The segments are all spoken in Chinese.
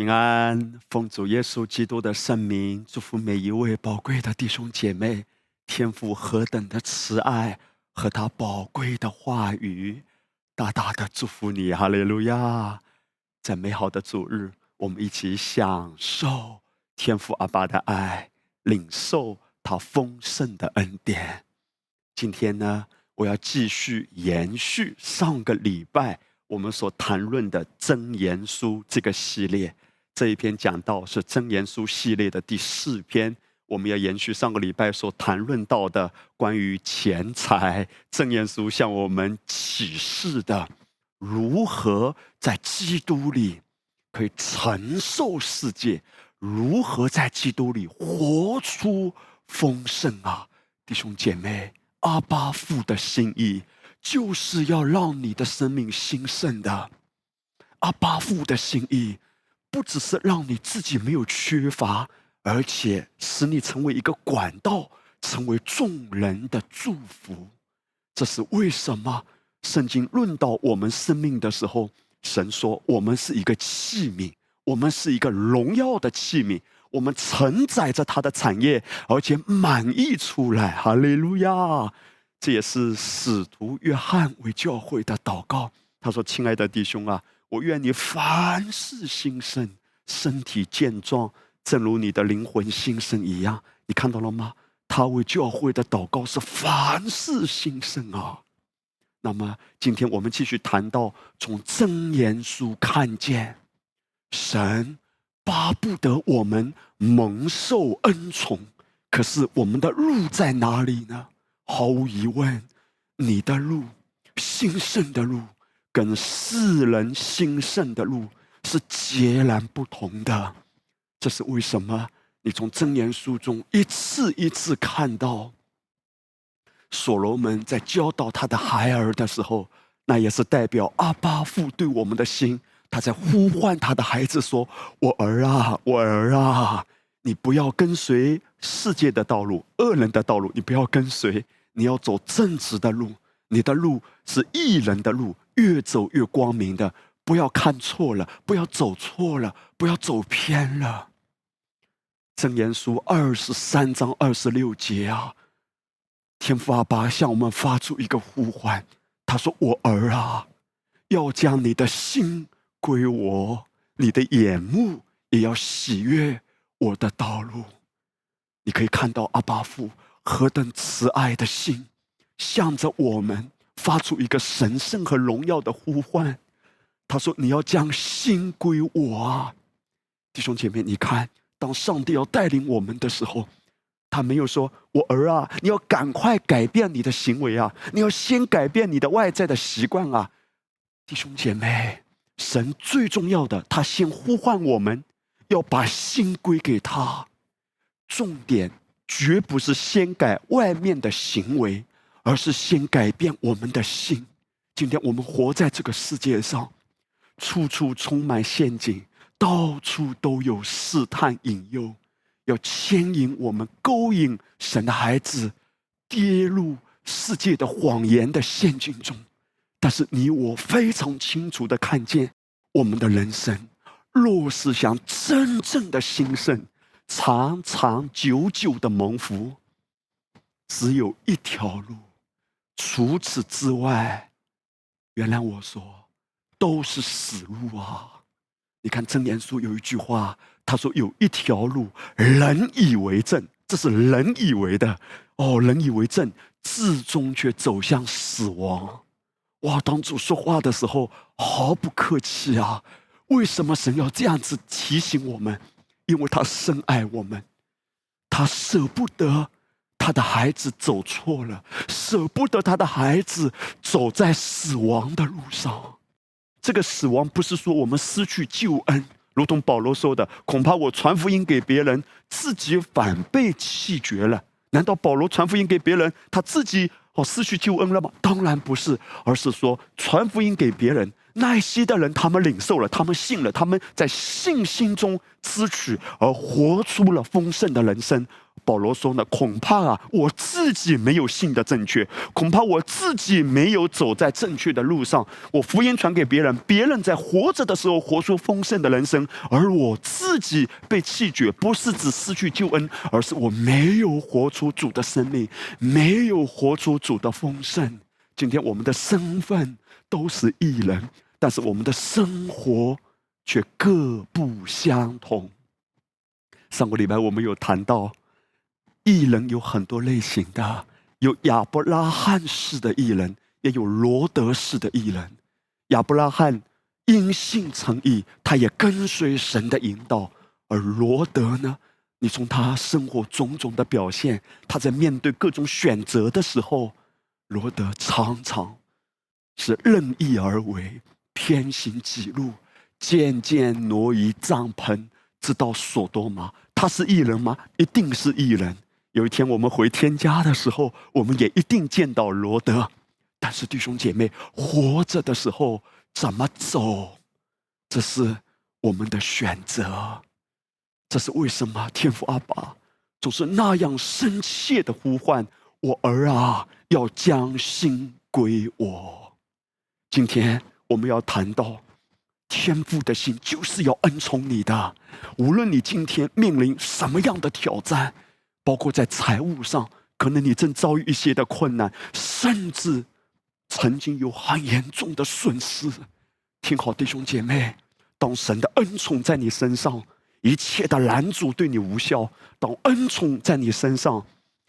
平安，奉主耶稣基督的圣名，祝福每一位宝贵的弟兄姐妹。天父何等的慈爱和他宝贵的话语，大大的祝福你，哈利路亚！在美好的主日，我们一起享受天父阿爸的爱，领受他丰盛的恩典。今天呢，我要继续延续上个礼拜。我们所谈论的《真言书》这个系列，这一篇讲到是《真言书》系列的第四篇。我们要延续上个礼拜所谈论到的关于钱财，《真言书》向我们启示的如何在基督里可以承受世界，如何在基督里活出丰盛啊，弟兄姐妹，阿巴父的心意。就是要让你的生命兴盛的，阿巴父的心意，不只是让你自己没有缺乏，而且使你成为一个管道，成为众人的祝福。这是为什么？圣经论到我们生命的时候，神说我们是一个器皿，我们是一个荣耀的器皿，我们承载着他的产业，而且满溢出来。哈利路亚。这也是使徒约翰为教会的祷告。他说：“亲爱的弟兄啊，我愿你凡事兴盛，身体健壮，正如你的灵魂兴盛一样。”你看到了吗？他为教会的祷告是凡事兴盛啊。那么，今天我们继续谈到从真言书看见神巴不得我们蒙受恩宠，可是我们的路在哪里呢？毫无疑问，你的路，兴盛的路，跟世人兴盛的路是截然不同的。这是为什么？你从箴言书中一次一次看到，所罗门在教导他的孩儿的时候，那也是代表阿巴父对我们的心。他在呼唤他的孩子说：“ 我儿啊，我儿啊，你不要跟随世界的道路，恶人的道路，你不要跟随。”你要走正直的路，你的路是艺人的路，越走越光明的。不要看错了，不要走错了，不要走偏了。箴言书二十三章二十六节啊，天父阿爸向我们发出一个呼唤，他说：“我儿啊，要将你的心归我，你的眼目也要喜悦我的道路。”你可以看到阿巴父。何等慈爱的心，向着我们发出一个神圣和荣耀的呼唤。他说：“你要将心归我啊，弟兄姐妹，你看，当上帝要带领我们的时候，他没有说我儿啊，你要赶快改变你的行为啊，你要先改变你的外在的习惯啊。”弟兄姐妹，神最重要的，他先呼唤我们，要把心归给他，重点。绝不是先改外面的行为，而是先改变我们的心。今天我们活在这个世界上，处处充满陷阱，到处都有试探引诱，要牵引我们、勾引神的孩子跌入世界的谎言的陷阱中。但是你我非常清楚的看见，我们的人生若是想真正的兴盛。长长久久的蒙福，只有一条路。除此之外，原谅我说，都是死路啊！你看《真言书》有一句话，他说：“有一条路，人以为正，这是人以为的哦，人以为正，至终却走向死亡。”哇！当主说话的时候毫不客气啊！为什么神要这样子提醒我们？因为他深爱我们，他舍不得他的孩子走错了，舍不得他的孩子走在死亡的路上。这个死亡不是说我们失去救恩，如同保罗说的：“恐怕我传福音给别人，自己反被弃绝了。”难道保罗传福音给别人，他自己哦失去救恩了吗？当然不是，而是说传福音给别人。那些的人，他们领受了，他们信了，他们在信心中支取，而活出了丰盛的人生，保罗说呢，恐怕啊，我自己没有信的正确，恐怕我自己没有走在正确的路上。我福音传给别人，别人在活着的时候活出丰盛的人生，而我自己被弃绝，不是指失去救恩，而是我没有活出主的生命，没有活出主的丰盛。今天我们的身份都是艺人，但是我们的生活却各不相同。上个礼拜我们有谈到。艺人有很多类型的，有亚伯拉罕式的艺人，也有罗德式的艺人。亚伯拉罕因信称义，他也跟随神的引导；而罗德呢，你从他生活种种的表现，他在面对各种选择的时候，罗德常常是任意而为，偏行己路，渐渐挪移帐篷，直到所多玛。他是艺人吗？一定是艺人。有一天我们回天家的时候，我们也一定见到罗德。但是弟兄姐妹，活着的时候怎么走，这是我们的选择。这是为什么？天父阿爸总是那样深切的呼唤我儿啊，要将心归我。今天我们要谈到天父的心，就是要恩宠你的。无论你今天面临什么样的挑战。包括在财务上，可能你正遭遇一些的困难，甚至曾经有很严重的损失。听好，弟兄姐妹，当神的恩宠在你身上，一切的拦阻对你无效；当恩宠在你身上，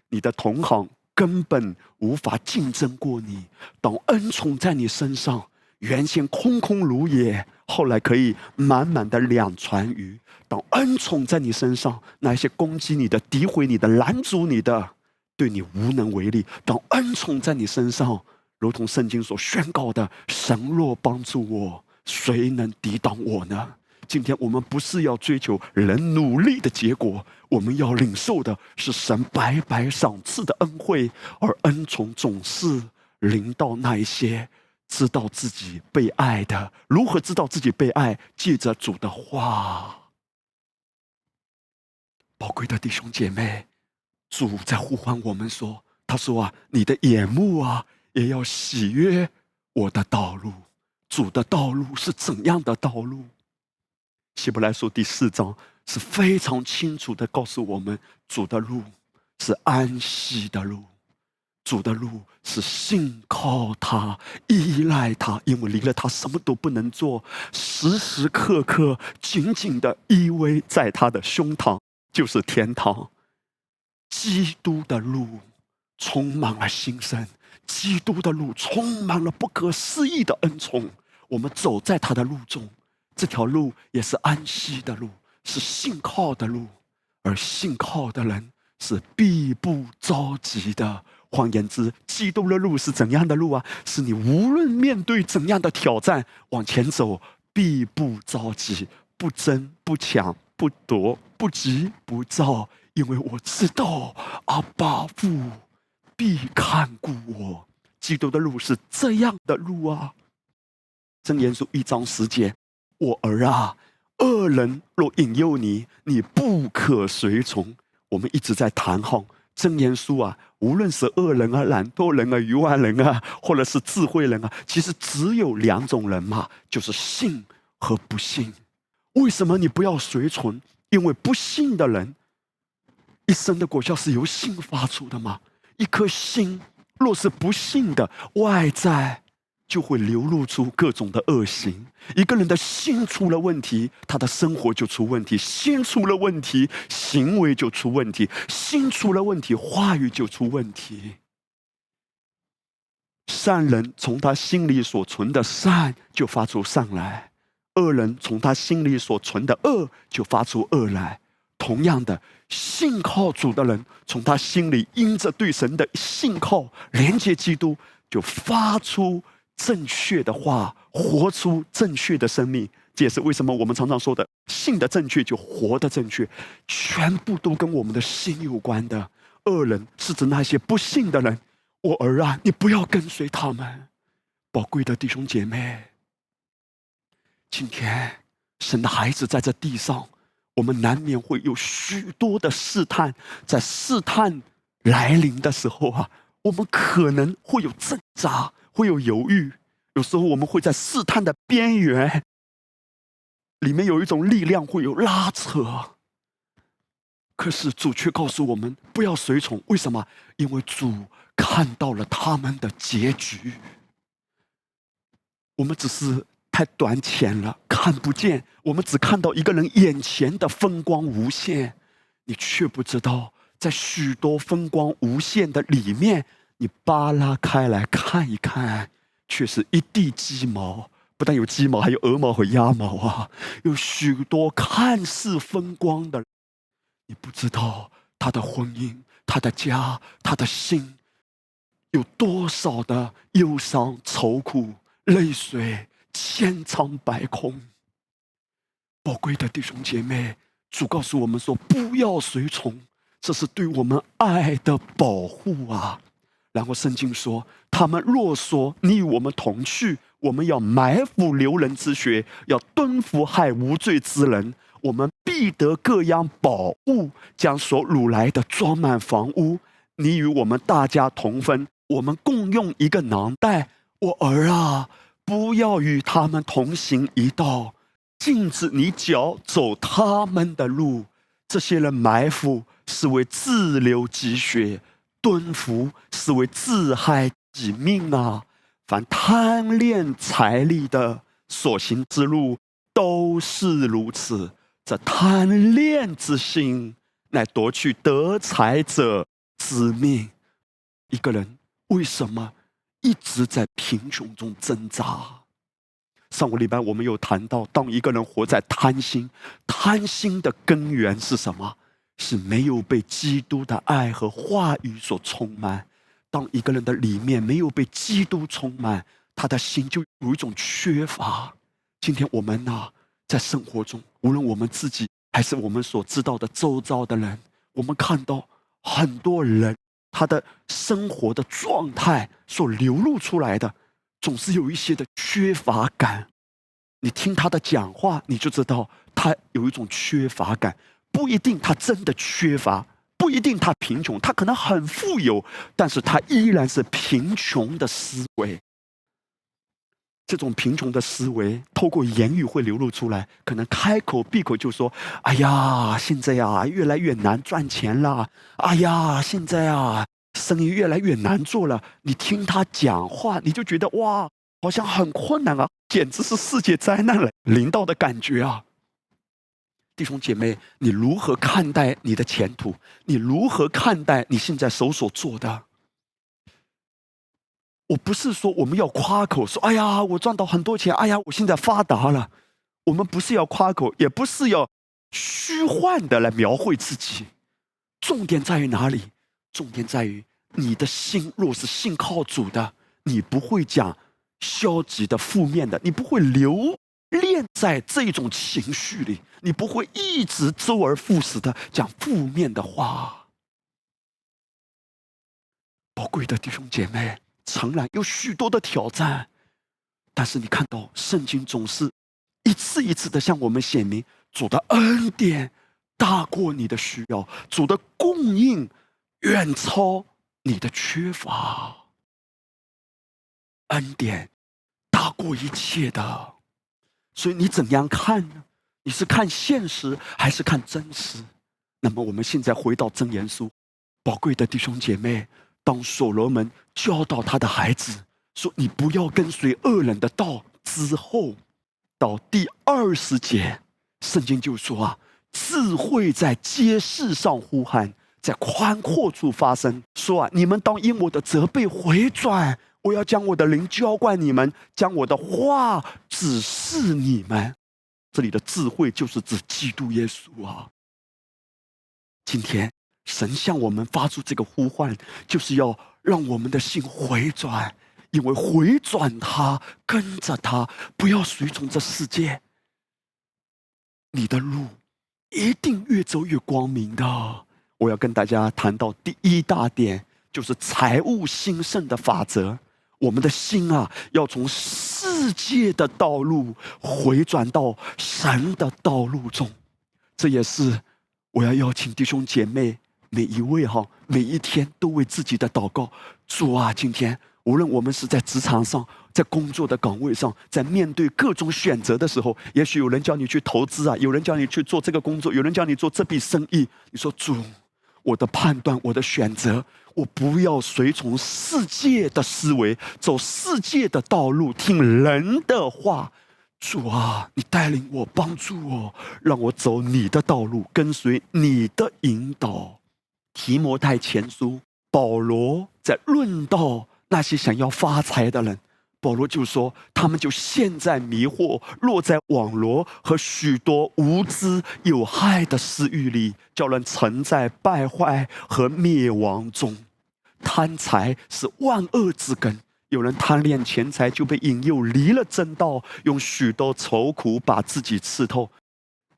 你的同行根本无法竞争过你；当恩宠在你身上，原先空空如也，后来可以满满的两船鱼。当恩宠在你身上，那些攻击你的、诋毁你的、拦阻你的，对你无能为力。当恩宠在你身上，如同圣经所宣告的：“神若帮助我，谁能抵挡我呢？”今天我们不是要追求人努力的结果，我们要领受的是神白白赏赐的恩惠，而恩宠总是临到那一些知道自己被爱的。如何知道自己被爱？记着主的话。宝贵的弟兄姐妹，主在呼唤我们说：“他说啊，你的眼目啊，也要喜悦我的道路。主的道路是怎样的道路？”希伯来书第四章是非常清楚的告诉我们：主的路是安息的路，主的路是信靠他、依赖他，因为离了他什么都不能做，时时刻刻紧紧的依偎在他的胸膛。就是天堂，基督的路充满了新生，基督的路充满了不可思议的恩宠。我们走在他的路中，这条路也是安息的路，是信靠的路，而信靠的人是必不着急的。换言之，基督的路是怎样的路啊？是你无论面对怎样的挑战，往前走必不着急，不争不抢。不夺不急不躁，因为我知道阿爸父必看顾我。基督的路是这样的路啊！真言书一章十节，我儿啊，恶人若引诱你，你不可随从。我们一直在谈哈真言书啊，无论是恶人啊、懒惰人啊、愚顽人啊，或者是智慧人啊，其实只有两种人嘛，就是信和不信。为什么你不要随从？因为不信的人一生的果效是由心发出的嘛。一颗心若是不信的，外在就会流露出各种的恶行。一个人的心出了问题，他的生活就出问题；心出了问题，行为就出问题；心出了问题，话语就出问题。善人从他心里所存的善就发出善来。恶人从他心里所存的恶就发出恶来，同样的，信靠主的人从他心里因着对神的信靠连接基督，就发出正确的话，活出正确的生命。这也是为什么我们常常说的“信的正确就活的正确”，全部都跟我们的心有关的。恶人是指那些不信的人，我儿啊，你不要跟随他们，宝贵的弟兄姐妹。今天，神的孩子在这地上，我们难免会有许多的试探，在试探来临的时候啊，我们可能会有挣扎，会有犹豫。有时候我们会在试探的边缘，里面有一种力量会有拉扯。可是主却告诉我们不要随从，为什么？因为主看到了他们的结局。我们只是太短浅了，看不见。我们只看到一个人眼前的风光无限，你却不知道，在许多风光无限的里面，你扒拉开来看一看，却是一地鸡毛。不但有鸡毛，还有鹅毛和鸭毛啊！有许多看似风光的，你不知道他的婚姻、他的家、他的心，有多少的忧伤、愁苦。泪水千疮百孔，宝贵的弟兄姐妹，主告诉我们说：不要随从，这是对我们爱的保护啊。然后圣经说：他们若说你与我们同去，我们要埋伏流人之血，要蹲伏害无罪之人，我们必得各样宝物，将所掳来的装满房屋。你与我们大家同分，我们共用一个囊袋。我儿啊，不要与他们同行一道，禁止你脚走他们的路。这些人埋伏是为自流积血，蹲伏是为自害己命啊！凡贪恋财力的所行之路都是如此。这贪恋之心，乃夺去得财者之命。一个人为什么？一直在贫穷中挣扎。上个礼拜我们有谈到，当一个人活在贪心，贪心的根源是什么？是没有被基督的爱和话语所充满。当一个人的里面没有被基督充满，他的心就有一种缺乏。今天我们呢，在生活中，无论我们自己还是我们所知道的周遭的人，我们看到很多人。他的生活的状态所流露出来的，总是有一些的缺乏感。你听他的讲话，你就知道他有一种缺乏感。不一定他真的缺乏，不一定他贫穷，他可能很富有，但是他依然是贫穷的思维。这种贫穷的思维，透过言语会流露出来，可能开口闭口就说：“哎呀，现在呀，越来越难赚钱了。哎呀，现在啊，生意越来越难做了。”你听他讲话，你就觉得哇，好像很困难啊，简直是世界灾难了，临到的感觉啊！弟兄姐妹，你如何看待你的前途？你如何看待你现在手所做的？我不是说我们要夸口说，哎呀，我赚到很多钱，哎呀，我现在发达了。我们不是要夸口，也不是要虚幻的来描绘自己。重点在于哪里？重点在于你的心若是信靠主的，你不会讲消极的、负面的，你不会留恋在这种情绪里，你不会一直周而复始的讲负面的话。宝贵的弟兄姐妹。诚然有许多的挑战，但是你看到圣经总是一次一次的向我们显明主的恩典大过你的需要，主的供应远超你的缺乏，恩典大过一切的。所以你怎样看呢？你是看现实还是看真实？那么我们现在回到真言书，宝贵的弟兄姐妹。当所罗门教导他的孩子说：“你不要跟随恶人的道。”之后，到第二十节，圣经就说：“啊，智慧在街市上呼喊，在宽阔处发生。说啊，你们当因我的责备回转，我要将我的灵浇灌你们，将我的话指示你们。”这里的智慧就是指基督耶稣啊。今天。神向我们发出这个呼唤，就是要让我们的心回转，因为回转他，跟着他，不要随从这世界。你的路一定越走越光明的。我要跟大家谈到第一大点，就是财务兴盛的法则。我们的心啊，要从世界的道路回转到神的道路中。这也是我要邀请弟兄姐妹每一位哈，每一天都为自己的祷告。主啊，今天无论我们是在职场上，在工作的岗位上，在面对各种选择的时候，也许有人叫你去投资啊，有人叫你去做这个工作，有人叫你做这笔生意。你说主，我的判断，我的选择，我不要随从世界的思维，走世界的道路，听人的话。主啊，你带领我，帮助我，让我走你的道路，跟随你的引导。提摩太前书，保罗在论到那些想要发财的人，保罗就说，他们就陷在迷惑，落在网罗和许多无知有害的私欲里，叫人沉在败坏和灭亡中。贪财是万恶之根。有人贪恋钱财，就被引诱离了正道，用许多愁苦把自己刺透。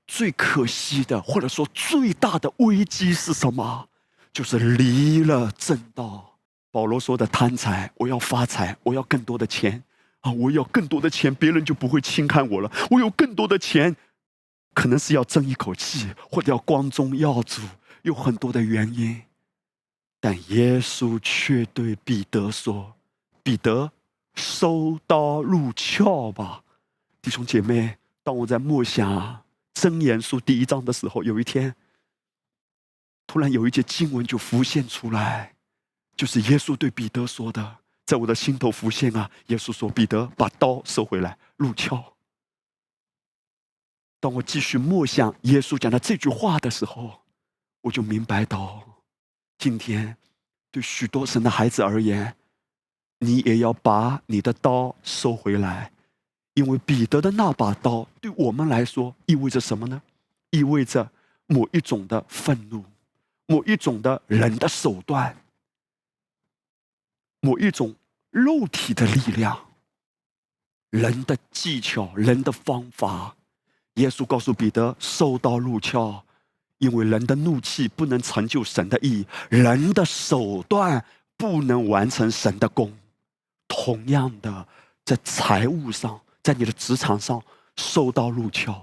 最可惜的，或者说最大的危机是什么？就是离了正道。保罗说的贪财，我要发财，我要更多的钱啊！我要更多的钱，别人就不会轻看我了。我有更多的钱，可能是要争一口气，或者要光宗耀祖，有很多的原因。但耶稣却对彼得说。彼得，收刀入鞘吧，弟兄姐妹。当我在默想真言书第一章的时候，有一天，突然有一节经文就浮现出来，就是耶稣对彼得说的，在我的心头浮现啊。耶稣说：“彼得，把刀收回来，入鞘。”当我继续默想耶稣讲的这句话的时候，我就明白到，今天对许多神的孩子而言。你也要把你的刀收回来，因为彼得的那把刀对我们来说意味着什么呢？意味着某一种的愤怒，某一种的人的手段，某一种肉体的力量，人的技巧，人的方法。耶稣告诉彼得：“收刀入鞘，因为人的怒气不能成就神的意，人的手段不能完成神的功。”同样的，在财务上，在你的职场上，收刀入鞘，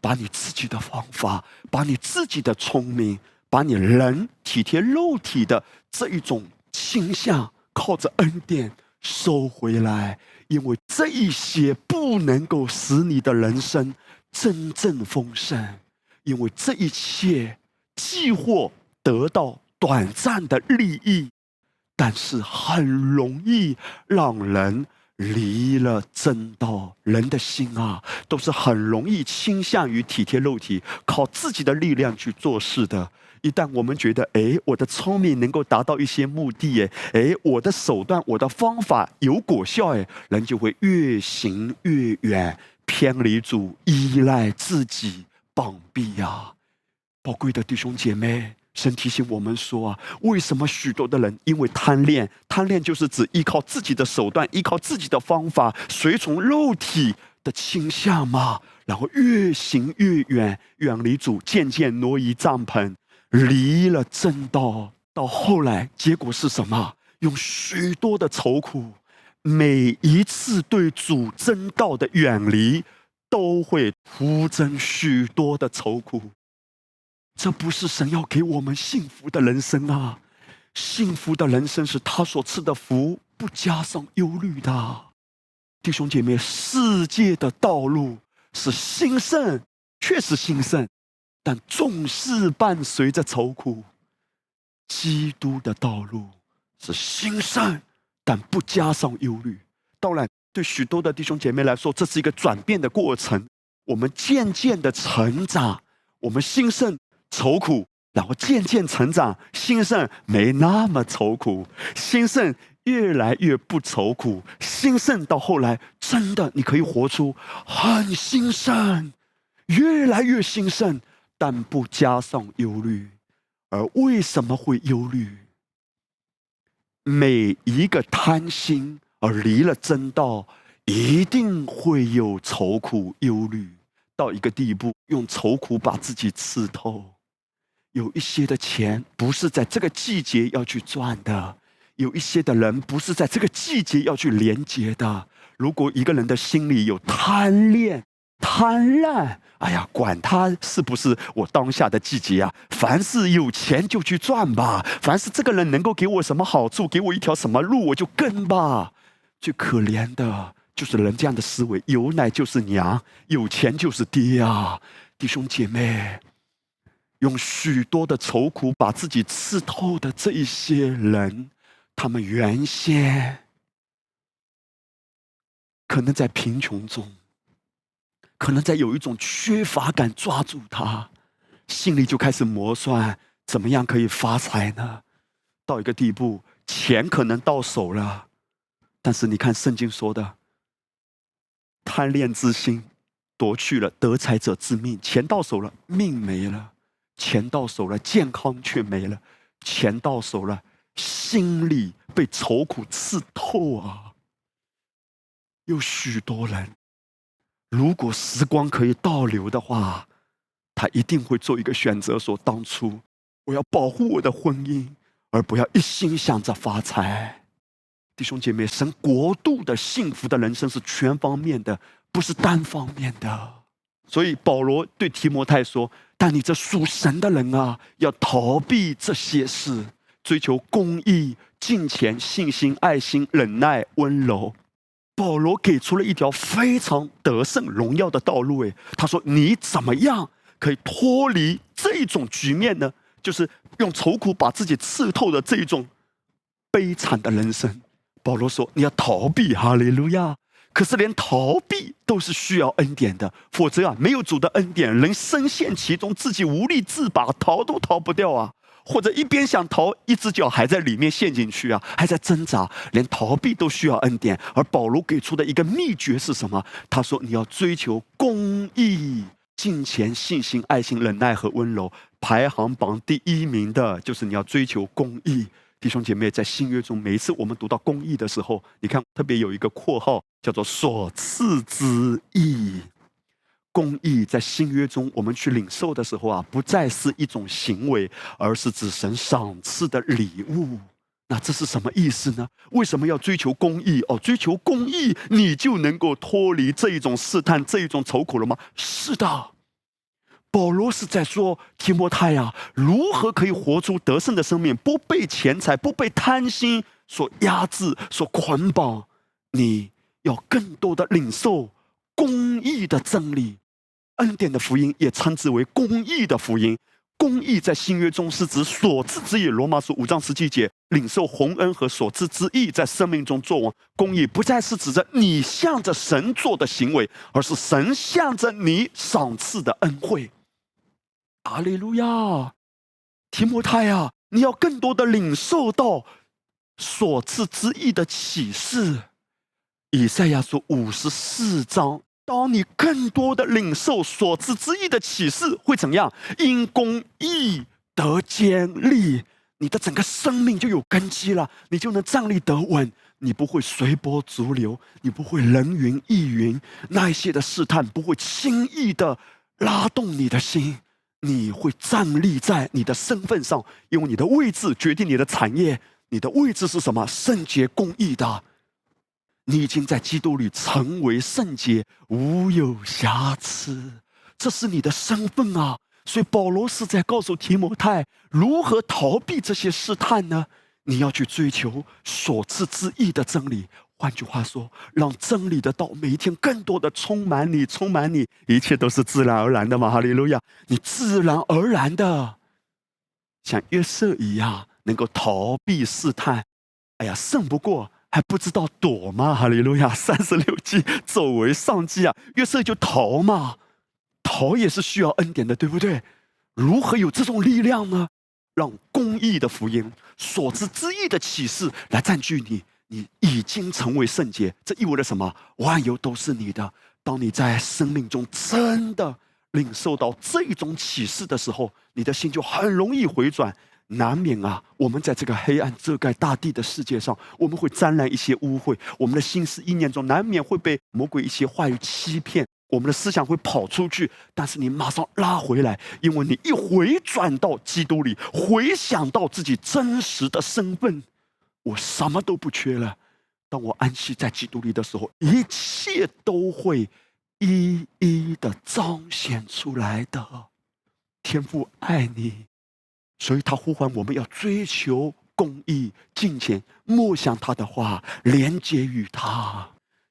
把你自己的方法，把你自己的聪明，把你人体贴肉体的这一种倾向，靠着恩典收回来，因为这一些不能够使你的人生真正丰盛，因为这一切既或得到短暂的利益。但是很容易让人离了正道。人的心啊，都是很容易倾向于体贴肉体，靠自己的力量去做事的。一旦我们觉得，哎，我的聪明能够达到一些目的，哎，哎，我的手段、我的方法有果效，哎，人就会越行越远，偏离主，依赖自己，绑臂呀！宝贵的弟兄姐妹。神提醒我们说啊，为什么许多的人因为贪恋，贪恋就是指依靠自己的手段，依靠自己的方法，随从肉体的倾向嘛？然后越行越远，远离主，渐渐挪移帐篷，离了正道。到后来，结果是什么？用许多的愁苦，每一次对主真道的远离，都会徒增许多的愁苦。这不是神要给我们幸福的人生啊！幸福的人生是他所赐的福，不加上忧虑的。弟兄姐妹，世界的道路是兴盛，确实兴盛，但总是伴随着愁苦。基督的道路是兴盛，但不加上忧虑。当然，对许多的弟兄姐妹来说，这是一个转变的过程。我们渐渐的成长，我们兴盛。愁苦，然后渐渐成长，兴盛没那么愁苦，兴盛越来越不愁苦，兴盛到后来，真的你可以活出很兴盛，越来越兴盛，但不加上忧虑。而为什么会忧虑？每一个贪心而离了真道，一定会有愁苦、忧虑到一个地步，用愁苦把自己刺透。有一些的钱不是在这个季节要去赚的，有一些的人不是在这个季节要去连接的。如果一个人的心里有贪恋，贪婪，哎呀，管他是不是我当下的季节啊！凡是有钱就去赚吧，凡是这个人能够给我什么好处，给我一条什么路，我就跟吧。最可怜的就是人这样的思维，有奶就是娘，有钱就是爹啊！弟兄姐妹，用许多的愁苦把自己刺透的这一些人，他们原先可能在贫穷中。可能在有一种缺乏感抓住他，心里就开始磨算，怎么样可以发财呢？到一个地步，钱可能到手了，但是你看圣经说的，贪恋之心夺去了得财者之命，钱到手了，命没了；钱到手了，健康却没了；钱到手了，心里被愁苦刺透啊！有许多人。如果时光可以倒流的话，他一定会做一个选择：说当初我要保护我的婚姻，而不要一心想着发财。弟兄姐妹，神国度的幸福的人生是全方面的，不是单方面的。所以保罗对提摩太说：“但你这属神的人啊，要逃避这些事，追求公义、敬虔、信心、爱心、忍耐、温柔。”保罗给出了一条非常得胜荣耀的道路。哎，他说：“你怎么样可以脱离这种局面呢？就是用愁苦把自己刺透的这种悲惨的人生。”保罗说：“你要逃避，哈利路亚！可是连逃避都是需要恩典的，否则啊，没有主的恩典，人深陷其中，自己无力自拔，逃都逃不掉啊。”或者一边想逃，一只脚还在里面陷进去啊，还在挣扎，连逃避都需要恩典。而保罗给出的一个秘诀是什么？他说：“你要追求公义、敬虔、信心、爱心、忍耐和温柔。排行榜第一名的就是你要追求公义。”弟兄姐妹，在新约中，每一次我们读到公义的时候，你看特别有一个括号，叫做“所赐之义”。公义在新约中，我们去领受的时候啊，不再是一种行为，而是指神赏赐的礼物。那这是什么意思呢？为什么要追求公义？哦，追求公义，你就能够脱离这一种试探、这一种愁苦了吗？是的，保罗是在说提摩太呀，如何可以活出得胜的生命，不被钱财、不被贪心所压制、所捆绑？你要更多的领受公义的真理。恩典的福音也称之为公义的福音。公义在新约中是指所赐之义。罗马书五章十七节，领受洪恩和所赐之义在生命中作王。公义不再是指着你向着神做的行为，而是神向着你赏赐的恩惠。阿利路亚，提摩太啊，你要更多的领受到所赐之义的启示。以赛亚书五十四章。当你更多的领受所知之意的启示，会怎样？因公义得坚立，你的整个生命就有根基了，你就能站立得稳，你不会随波逐流，你不会人云亦云，那一些的试探不会轻易的拉动你的心，你会站立在你的身份上，因为你的位置决定你的产业，你的位置是什么？圣洁公义的。你已经在基督里成为圣洁，无有瑕疵，这是你的身份啊！所以保罗是在告诉提摩太如何逃避这些试探呢？你要去追求所赐之意的真理。换句话说，让真理的道每一天更多的充满你，充满你，一切都是自然而然的嘛！哈利路亚！你自然而然的像约瑟一样，能够逃避试探。哎呀，胜不过。还不知道躲吗？哈利路亚！三十六计，走为上计啊！约瑟就逃嘛，逃也是需要恩典的，对不对？如何有这种力量呢？让公义的福音、所知之意的启示来占据你，你已经成为圣洁。这意味着什么？万有都是你的。当你在生命中真的领受到这种启示的时候，你的心就很容易回转。难免啊，我们在这个黑暗遮盖大地的世界上，我们会沾染一些污秽。我们的心思意念中，难免会被魔鬼一些话语欺骗。我们的思想会跑出去，但是你马上拉回来，因为你一回转到基督里，回想到自己真实的身份，我什么都不缺了。当我安息在基督里的时候，一切都会一一的彰显出来的。天父爱你，所以他呼唤我们要追求公义、敬虔、默想他的话，连接于他。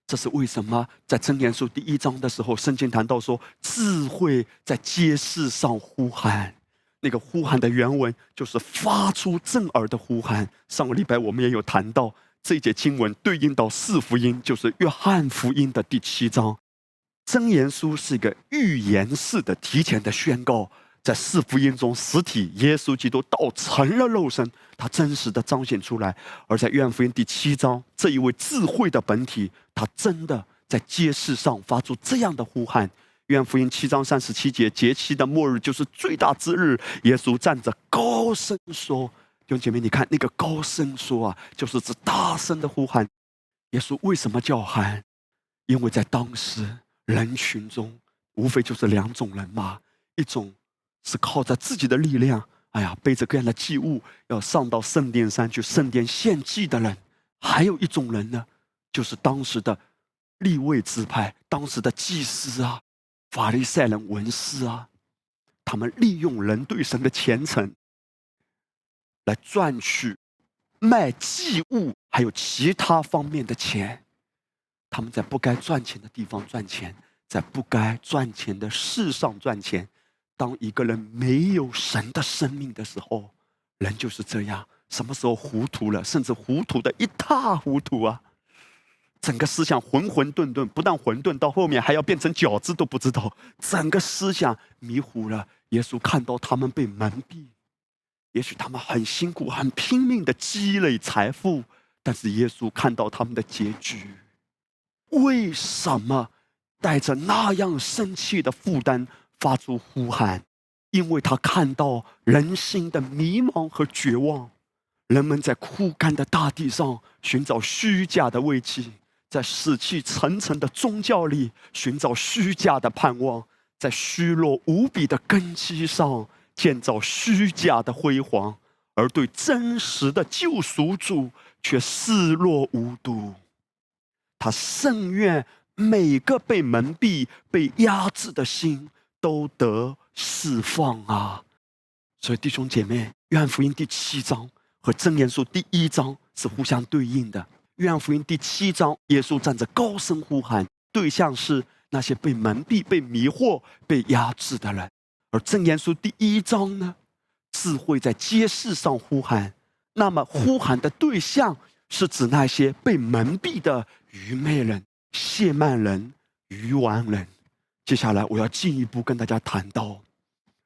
这是为什么？在箴言书第一章的时候，圣经谈到说，智慧在街市上呼喊。那个呼喊的原文就是发出震耳的呼喊。上个礼拜我们也有谈到，这节经文对应到四福音，就是约翰福音的第七章。箴言书是一个预言式的、提前的宣告。在四福音中，实体耶稣基督道成了肉身，他真实的彰显出来；而在约翰福音第七章，这一位智慧的本体，他真的在街市上发出这样的呼喊。约翰福音七章三十七节，节期的末日就是最大之日，耶稣站着高声说：“弟兄姐妹，你看那个高声说啊，就是指大声的呼喊。耶稣为什么叫喊？因为在当时人群中，无非就是两种人嘛，一种。”是靠着自己的力量，哎呀，背着各样的祭物要上到圣殿山去圣殿献祭的人，还有一种人呢，就是当时的立位支派、当时的祭司啊、法利赛人文士啊，他们利用人对神的虔诚，来赚取卖祭物还有其他方面的钱，他们在不该赚钱的地方赚钱，在不该赚钱的事上赚钱。当一个人没有神的生命的时候，人就是这样。什么时候糊涂了，甚至糊涂的一塌糊涂啊！整个思想混混沌沌，不但混沌，到后面还要变成饺子都不知道。整个思想迷糊了。耶稣看到他们被蒙蔽，也许他们很辛苦、很拼命的积累财富，但是耶稣看到他们的结局。为什么带着那样生气的负担？发出呼喊，因为他看到人心的迷茫和绝望，人们在枯干的大地上寻找虚假的慰藉，在死气沉沉的宗教里寻找虚假的盼望，在虚弱无比的根基上建造虚假的辉煌，而对真实的救赎主却视若无睹。他甚愿每个被蒙蔽、被压制的心。都得释放啊！所以弟兄姐妹，约翰福音第七章和真言书第一章是互相对应的。约翰福音第七章，耶稣站着高声呼喊，对象是那些被蒙蔽、被迷惑、被压制的人；而真言书第一章呢，智慧在街市上呼喊，那么呼喊的对象是指那些被蒙蔽的愚昧人、亵慢人、愚顽人。接下来，我要进一步跟大家谈到，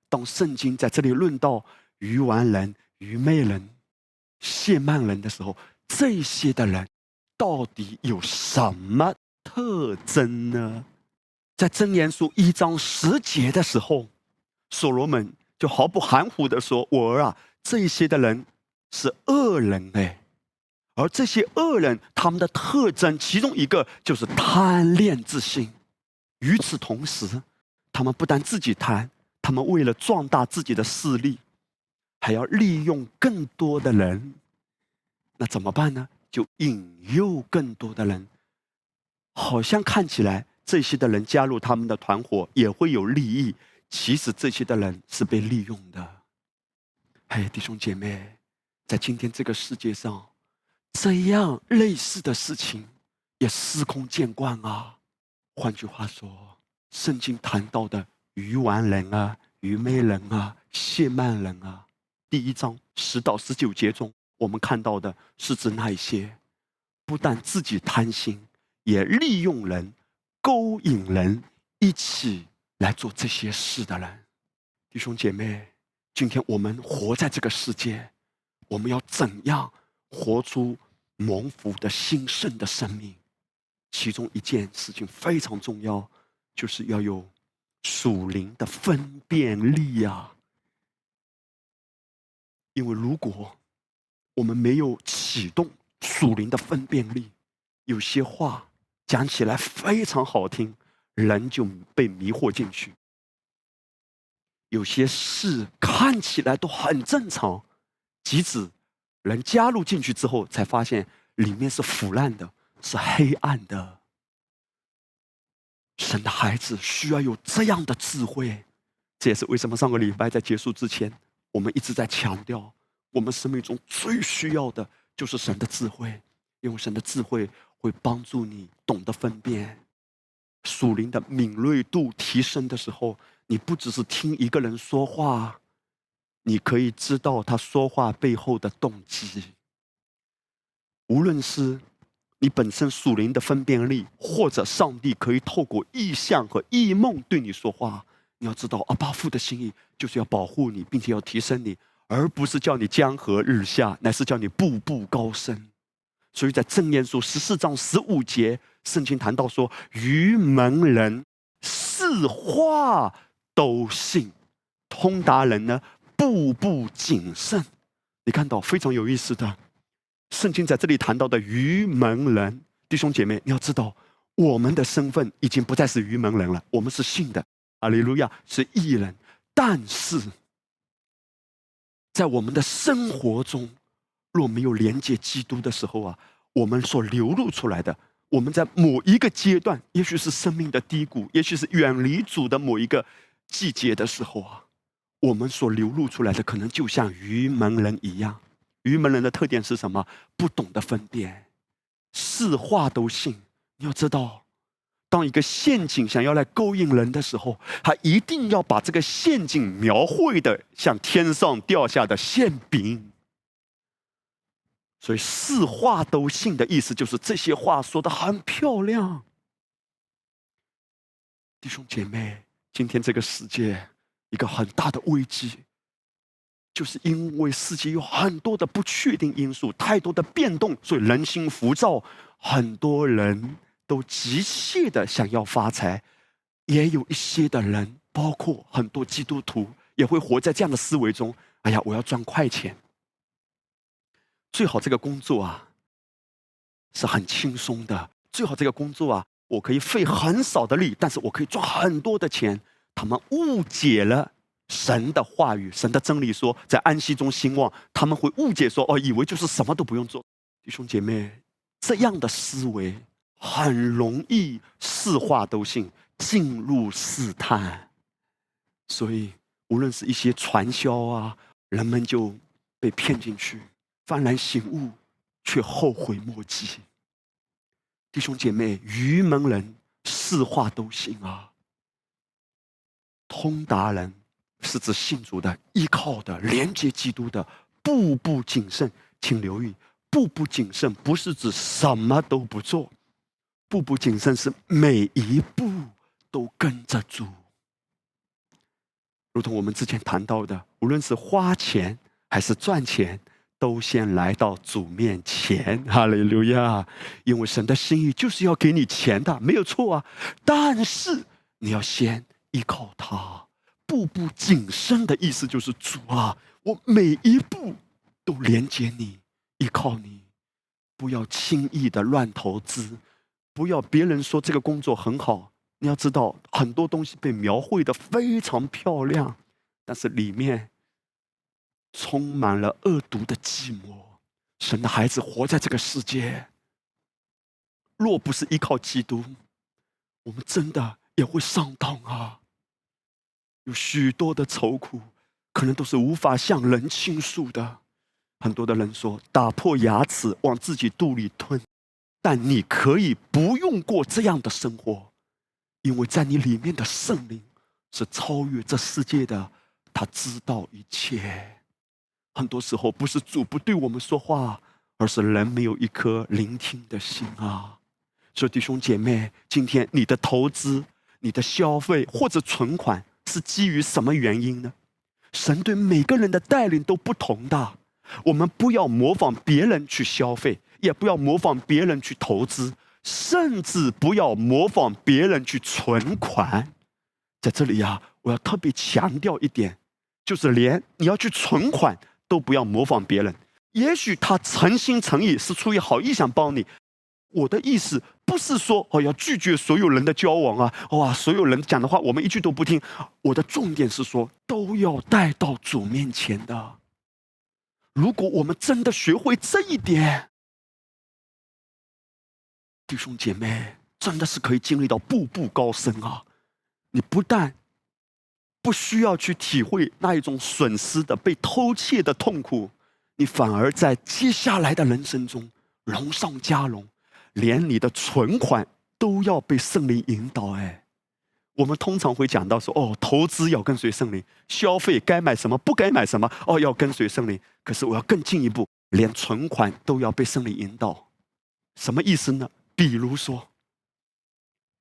当圣经在这里论到愚顽人、愚昧人、亵慢人的时候，这些的人到底有什么特征呢？在箴言书一章十节的时候，所罗门就毫不含糊的说：“我儿啊，这些的人是恶人哎，而这些恶人他们的特征，其中一个就是贪恋之心。”与此同时，他们不但自己贪，他们为了壮大自己的势力，还要利用更多的人。那怎么办呢？就引诱更多的人。好像看起来这些的人加入他们的团伙也会有利益，其实这些的人是被利用的。哎，弟兄姐妹，在今天这个世界上，这样类似的事情也司空见惯啊。换句话说，圣经谈到的愚顽人啊、愚昧人啊、亵慢人啊，第一章十到十九节中，我们看到的是指那些不但自己贪心，也利用人、勾引人一起来做这些事的人。弟兄姐妹，今天我们活在这个世界，我们要怎样活出蒙福的兴盛的生命？其中一件事情非常重要，就是要有属灵的分辨力呀。因为如果我们没有启动属灵的分辨力，有些话讲起来非常好听，人就被迷惑进去；有些事看起来都很正常，即使人加入进去之后，才发现里面是腐烂的。是黑暗的，神的孩子需要有这样的智慧。这也是为什么上个礼拜在结束之前，我们一直在强调，我们生命中最需要的就是神的智慧，因为神的智慧会帮助你懂得分辨。属灵的敏锐度提升的时候，你不只是听一个人说话，你可以知道他说话背后的动机。无论是你本身属灵的分辨力，或者上帝可以透过意象和异梦对你说话，你要知道，阿巴父的心意就是要保护你，并且要提升你，而不是叫你江河日下，乃是叫你步步高升。所以在正言书十四章十五节。圣经谈到说，愚蒙人四话都信，通达人呢步步谨慎。你看到非常有意思的，圣经在这里谈到的愚蒙人，弟兄姐妹，你要知道，我们的身份已经不再是愚蒙人了，我们是信的，阿利路亚，是义人。但是，在我们的生活中，若没有连接基督的时候啊，我们所流露出来的。我们在某一个阶段，也许是生命的低谷，也许是远离主的某一个季节的时候啊，我们所流露出来的，可能就像愚蒙人一样。愚门人的特点是什么？不懂得分辨，是话都信。你要知道，当一个陷阱想要来勾引人的时候，他一定要把这个陷阱描绘的像天上掉下的馅饼。所以，四话都信的意思就是这些话说的很漂亮。弟兄姐妹，今天这个世界一个很大的危机，就是因为世界有很多的不确定因素，太多的变动，所以人心浮躁，很多人都急切的想要发财，也有一些的人，包括很多基督徒，也会活在这样的思维中：哎呀，我要赚快钱。最好这个工作啊，是很轻松的。最好这个工作啊，我可以费很少的力，但是我可以赚很多的钱。他们误解了神的话语、神的真理，说在安息中兴旺。他们会误解说，哦，以为就是什么都不用做。弟兄姐妹，这样的思维很容易四话都信，进入试探。所以，无论是一些传销啊，人们就被骗进去。幡然醒悟，却后悔莫及。弟兄姐妹，愚蒙人四话都信啊。通达人是指信主的、依靠的、连接基督的，步步谨慎。请留意，步步谨慎不是指什么都不做，步步谨慎是每一步都跟着主。如同我们之前谈到的，无论是花钱还是赚钱。都先来到主面前，哈利路亚！因为神的心意就是要给你钱的，没有错啊。但是你要先依靠他，步步谨慎的意思就是主啊，我每一步都连接你，依靠你，不要轻易的乱投资，不要别人说这个工作很好，你要知道很多东西被描绘的非常漂亮，但是里面。充满了恶毒的寂寞，神的孩子活在这个世界，若不是依靠基督，我们真的也会上当啊！有许多的愁苦，可能都是无法向人倾诉的。很多的人说，打破牙齿往自己肚里吞，但你可以不用过这样的生活，因为在你里面的圣灵是超越这世界的，他知道一切。很多时候不是主不对我们说话，而是人没有一颗聆听的心啊！所以弟兄姐妹，今天你的投资、你的消费或者存款是基于什么原因呢？神对每个人的带领都不同的。我们不要模仿别人去消费，也不要模仿别人去投资，甚至不要模仿别人去存款。在这里呀，我要特别强调一点，就是连你要去存款。都不要模仿别人，也许他诚心诚意是出于好意想帮你。我的意思不是说哦要拒绝所有人的交往啊，哇，所有人讲的话我们一句都不听。我的重点是说都要带到主面前的。如果我们真的学会这一点，弟兄姐妹，真的是可以经历到步步高升啊！你不但不需要去体会那一种损失的、被偷窃的痛苦，你反而在接下来的人生中荣上加荣，连你的存款都要被圣灵引导。哎，我们通常会讲到说：“哦，投资要跟随圣灵，消费该买什么不该买什么，哦，要跟随圣灵。”可是我要更进一步，连存款都要被圣灵引导，什么意思呢？比如说，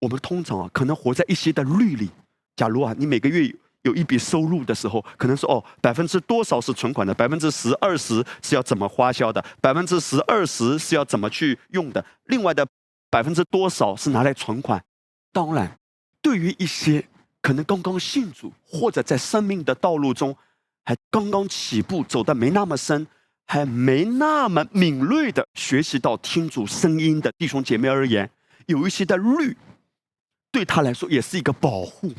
我们通常啊，可能活在一些的律里。假如啊，你每个月。有一笔收入的时候，可能说哦，百分之多少是存款的，百分之十、二十是要怎么花销的，百分之十、二十是要怎么去用的，另外的百分之多少是拿来存款。当然，对于一些可能刚刚信主或者在生命的道路中还刚刚起步，走的没那么深，还没那么敏锐的学习到听主声音的弟兄姐妹而言，有一些的律对他来说也是一个保护。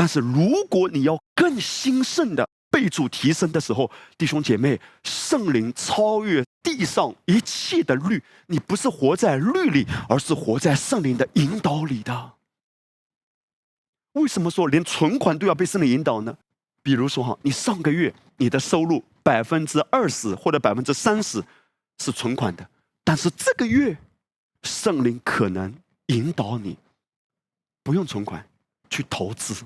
但是，如果你要更兴盛的被主提升的时候，弟兄姐妹，圣灵超越地上一切的律，你不是活在律里，而是活在圣灵的引导里的。为什么说连存款都要被圣灵引导呢？比如说哈，你上个月你的收入百分之二十或者百分之三十是存款的，但是这个月圣灵可能引导你不用存款去投资。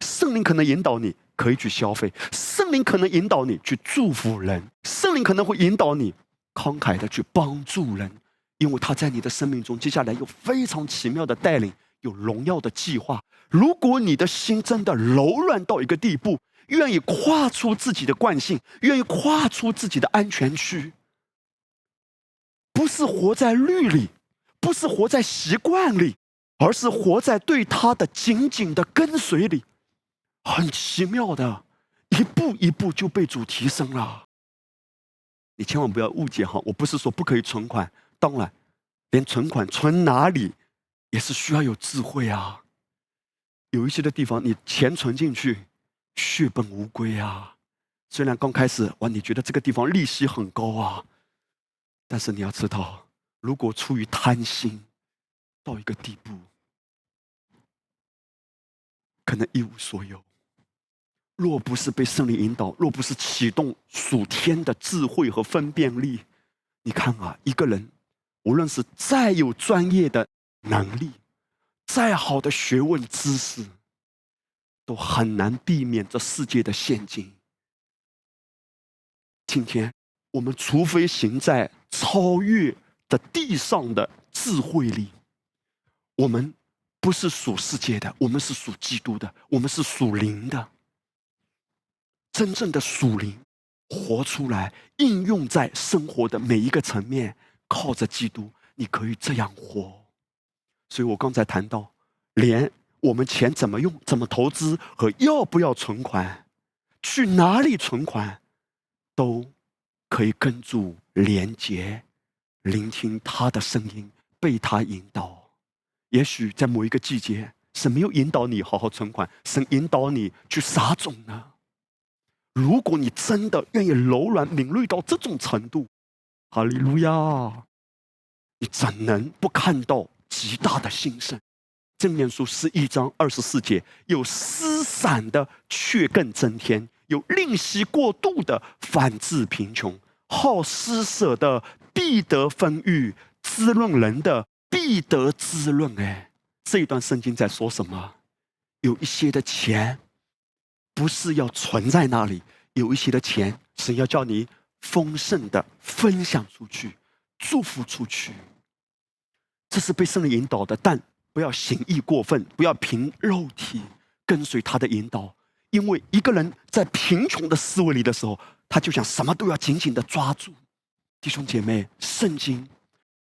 圣灵可能引导你，可以去消费；圣灵可能引导你去祝福人；圣灵可能会引导你慷慨的去帮助人，因为他在你的生命中接下来有非常奇妙的带领，有荣耀的计划。如果你的心真的柔软到一个地步，愿意跨出自己的惯性，愿意跨出自己的安全区，不是活在律里，不是活在习惯里，而是活在对他的紧紧的跟随里。很奇妙的，一步一步就被主提升了。你千万不要误解哈，我不是说不可以存款，当然，连存款存哪里也是需要有智慧啊。有一些的地方，你钱存进去，血本无归啊。虽然刚开始哇，你觉得这个地方利息很高啊，但是你要知道，如果出于贪心到一个地步，可能一无所有。若不是被圣灵引导，若不是启动属天的智慧和分辨力，你看啊，一个人无论是再有专业的能力，再好的学问知识，都很难避免这世界的陷阱。今天我们除非行在超越的地上的智慧里，我们不是属世界的，我们是属基督的，我们是属灵的。真正的属灵，活出来，应用在生活的每一个层面，靠着基督，你可以这样活。所以我刚才谈到，连我们钱怎么用、怎么投资和要不要存款，去哪里存款，都可以跟主连接，聆听他的声音，被他引导。也许在某一个季节，神没有引导你好好存款，神引导你去撒种呢？如果你真的愿意柔软敏锐到这种程度，哈利路亚！你怎能不看到极大的兴盛？正念书是一章二十四节，有失散的却更增添，有吝惜过度的反致贫穷，好施舍的必得丰裕，滋润人的必得滋润。哎，这一段圣经在说什么？有一些的钱。不是要存在那里，有一些的钱，神要叫你丰盛的分享出去，祝福出去。这是被圣灵引导的，但不要行义过分，不要凭肉体跟随他的引导。因为一个人在贫穷的思维里的时候，他就想什么都要紧紧的抓住。弟兄姐妹，圣经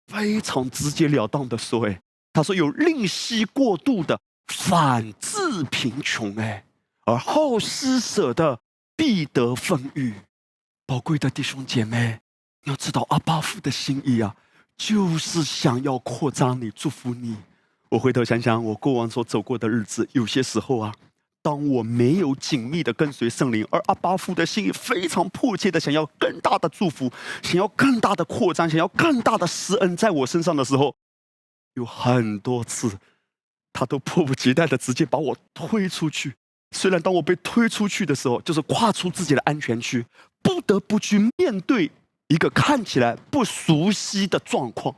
非常直截了当的说：“哎，他说有吝惜过度的，反致贫穷。”哎。而好施舍的必得丰裕，宝贵的弟兄姐妹，要知道阿巴父的心意啊，就是想要扩张你、祝福你。我回头想想，我过往所走过的日子，有些时候啊，当我没有紧密的跟随圣灵，而阿巴父的心意非常迫切的想要更大的祝福，想要更大的扩张，想要更大的施恩在我身上的时候，有很多次，他都迫不及待的直接把我推出去。虽然当我被推出去的时候，就是跨出自己的安全区，不得不去面对一个看起来不熟悉的状况。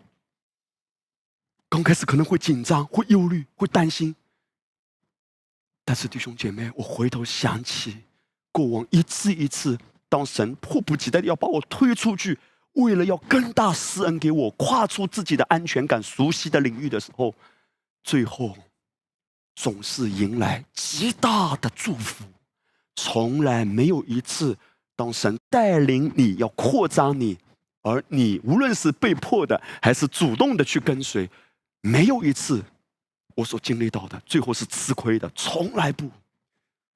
刚开始可能会紧张、会忧虑、会担心，但是弟兄姐妹，我回头想起过往一次一次，当神迫不及待的要把我推出去，为了要更大施恩给我，跨出自己的安全感、熟悉的领域的时候，最后。总是迎来极大的祝福，从来没有一次当神带领你要扩张你，而你无论是被迫的还是主动的去跟随，没有一次我所经历到的最后是吃亏的，从来不。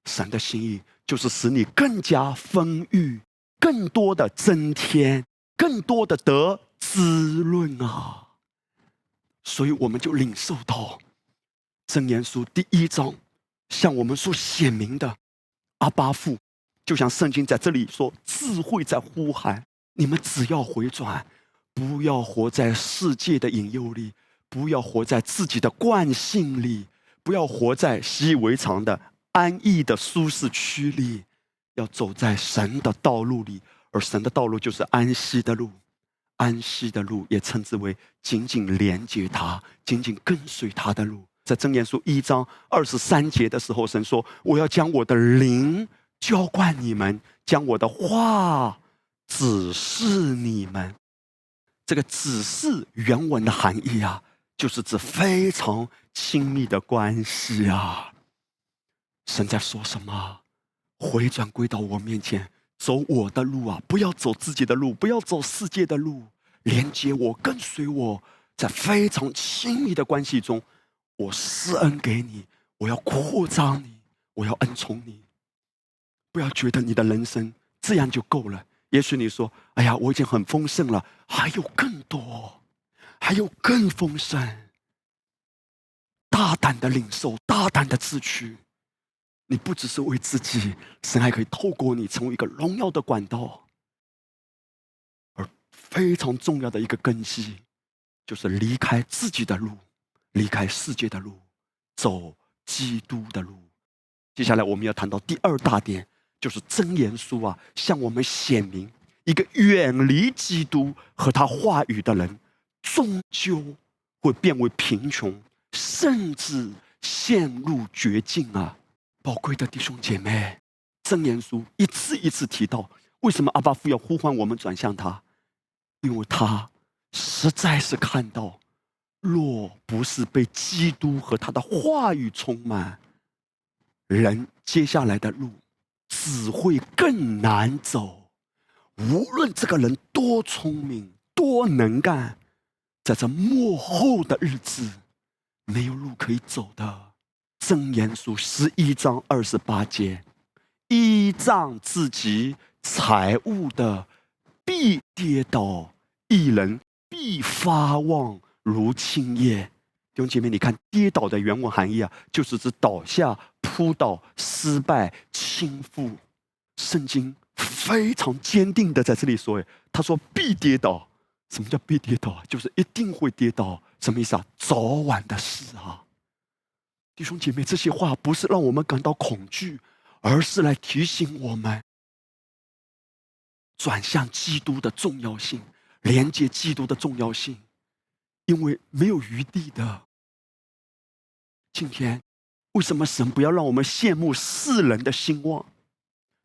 神的心意就是使你更加丰裕，更多的增添，更多的得滋润啊！所以我们就领受到。箴言书第一章，向我们所显明的阿巴父，就像圣经在这里说，智慧在呼喊你们，只要回转，不要活在世界的引诱里，不要活在自己的惯性里，不要活在习以为常的安逸的舒适区里，要走在神的道路里，而神的道路就是安息的路，安息的路也称之为紧紧连接他、紧紧跟随他的路。在箴言书一章二十三节的时候，神说：“我要将我的灵浇灌你们，将我的话指示你们。”这个“指示”原文的含义啊，就是指非常亲密的关系啊。神在说什么？回转归到我面前，走我的路啊！不要走自己的路，不要走世界的路，连接我，跟随我，在非常亲密的关系中。我施恩给你，我要扩张你，我要恩宠你。不要觉得你的人生这样就够了。也许你说：“哎呀，我已经很丰盛了，还有更多，还有更丰盛。”大胆的领受，大胆的自取。你不只是为自己，神还可以透过你成为一个荣耀的管道。而非常重要的一个根基，就是离开自己的路。离开世界的路，走基督的路。接下来我们要谈到第二大点，就是真言书啊，向我们显明一个远离基督和他话语的人，终究会变为贫穷，甚至陷入绝境啊！宝贵的弟兄姐妹，真言书一次一次提到，为什么阿巴夫要呼唤我们转向他？因为他实在是看到。若不是被基督和他的话语充满，人接下来的路只会更难走。无论这个人多聪明、多能干，在这幕后的日子，没有路可以走的。箴言书十一章二十八节：依仗自己财物的，必跌倒；一人必发旺。如青叶，弟兄姐妹，你看跌倒的原文含义啊，就是指倒下、扑倒、失败、倾覆。圣经非常坚定的在这里说：“哎，他说必跌倒。什么叫必跌倒？就是一定会跌倒。什么意思啊？早晚的事啊！弟兄姐妹，这些话不是让我们感到恐惧，而是来提醒我们转向基督的重要性，连接基督的重要性。”因为没有余地的。今天，为什么神不要让我们羡慕世人的兴旺？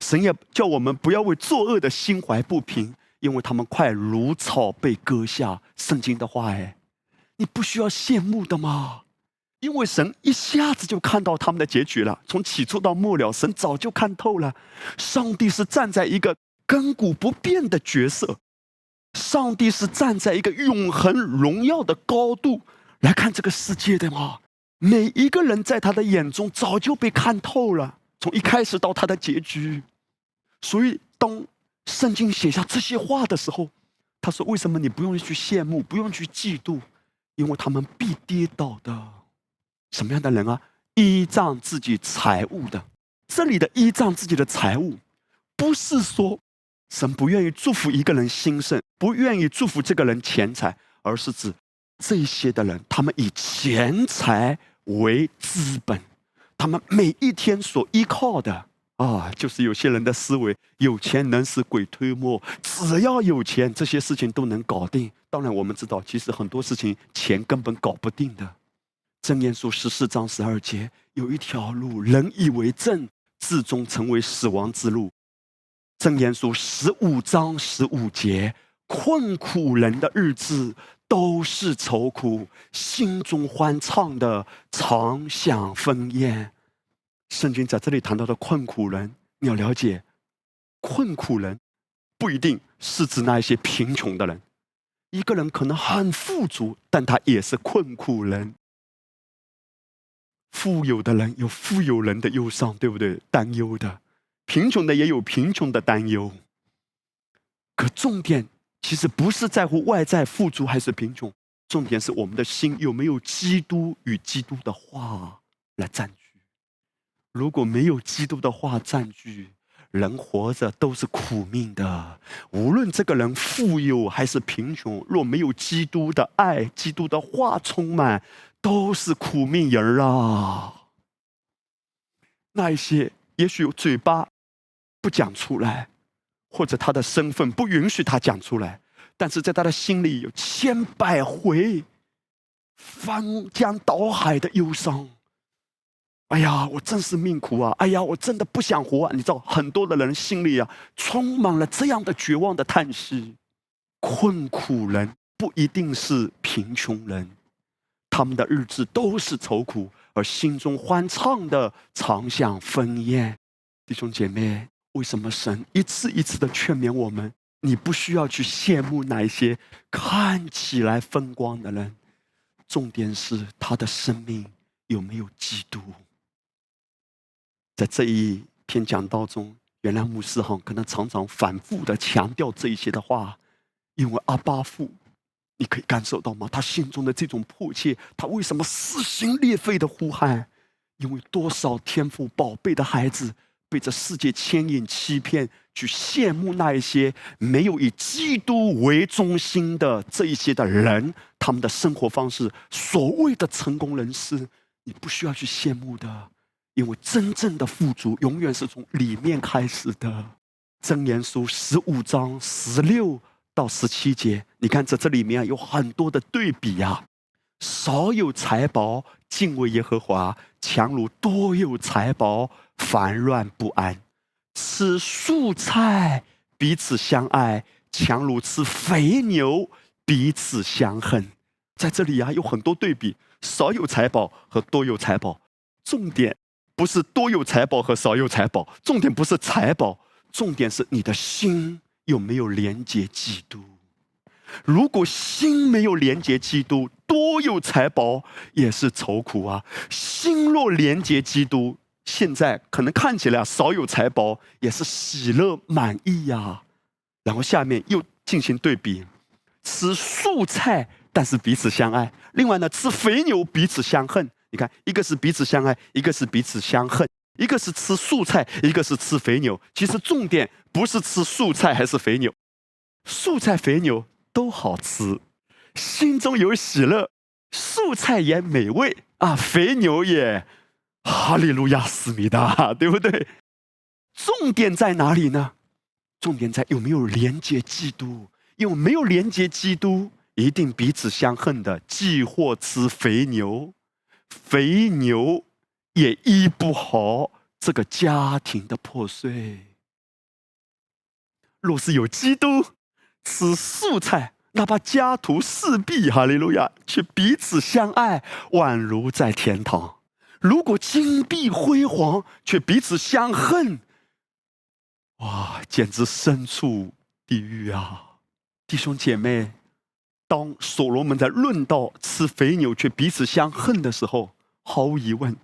神也叫我们不要为作恶的心怀不平，因为他们快如草被割下。圣经的话，哎，你不需要羡慕的吗？因为神一下子就看到他们的结局了，从起初到末了，神早就看透了。上帝是站在一个亘古不变的角色。上帝是站在一个永恒荣耀的高度来看这个世界的吗？每一个人在他的眼中早就被看透了，从一开始到他的结局。所以，当圣经写下这些话的时候，他说：“为什么你不用去羡慕，不用去嫉妒？因为他们必跌倒的。什么样的人啊？依仗自己财物的。这里的依仗自己的财物，不是说。”神不愿意祝福一个人兴盛，不愿意祝福这个人钱财，而是指这些的人，他们以钱财为资本，他们每一天所依靠的啊，就是有些人的思维：有钱能使鬼推磨，只要有钱，这些事情都能搞定。当然，我们知道，其实很多事情钱根本搞不定的。正言书十四章十二节有一条路，人以为正，至终成为死亡之路。正言书十五章十五节。困苦人的日子都是愁苦，心中欢畅的常享丰宴。圣经在这里谈到的困苦人，你要了解，困苦人不一定是指那一些贫穷的人。一个人可能很富足，但他也是困苦人。富有的人有富有人的忧伤，对不对？担忧的，贫穷的也有贫穷的担忧。可重点。其实不是在乎外在富足还是贫穷，重点是我们的心有没有基督与基督的话来占据。如果没有基督的话占据，人活着都是苦命的。无论这个人富有还是贫穷，若没有基督的爱、基督的话充满，都是苦命人啊。那一些也许有嘴巴不讲出来。或者他的身份不允许他讲出来，但是在他的心里有千百回翻江倒海的忧伤。哎呀，我真是命苦啊！哎呀，我真的不想活啊！你知道，很多的人心里啊，充满了这样的绝望的叹息。困苦人不一定是贫穷人，他们的日子都是愁苦，而心中欢畅的常享丰宴。弟兄姐妹。为什么神一次一次的劝勉我们？你不需要去羡慕那一些看起来风光的人，重点是他的生命有没有基督。在这一篇讲道中，原来牧师哈可能常常反复的强调这一些的话，因为阿巴父，你可以感受到吗？他心中的这种迫切，他为什么撕心裂肺的呼喊？因为多少天赋宝贝的孩子。被这世界牵引、欺骗，去羡慕那一些没有以基督为中心的这一些的人，他们的生活方式，所谓的成功人士，你不需要去羡慕的，因为真正的富足永远是从里面开始的。箴言书十五章十六到十七节，你看这这里面有很多的对比呀。少有财宝，敬畏耶和华，强如多有财宝。烦乱不安，吃素菜彼此相爱，强如吃肥牛彼此相恨。在这里啊，有很多对比：少有财宝和多有财宝。重点不是多有财宝和少有财宝，重点不是财宝，重点是你的心有没有连接基督。如果心没有连接基督，多有财宝也是愁苦啊。心若连接基督。现在可能看起来少有财宝，也是喜乐满意呀。然后下面又进行对比，吃素菜但是彼此相爱；另外呢，吃肥牛彼此相恨。你看，一个是彼此相爱，一个是彼此相恨；一个是吃素菜，一个是吃肥牛。其实重点不是吃素菜还是肥牛，素菜肥牛都好吃，心中有喜乐，素菜也美味啊，肥牛也。哈利路亚，思密达，对不对？重点在哪里呢？重点在有没有连接基督？有没有连接基督，一定彼此相恨的，既或吃肥牛，肥牛也医不好这个家庭的破碎。若是有基督，吃素菜，哪怕家徒四壁，哈利路亚，却彼此相爱，宛如在天堂。如果金碧辉煌，却彼此相恨，哇，简直身处地狱啊！弟兄姐妹，当所罗门在论到吃肥牛却彼此相恨的时候，毫无疑问，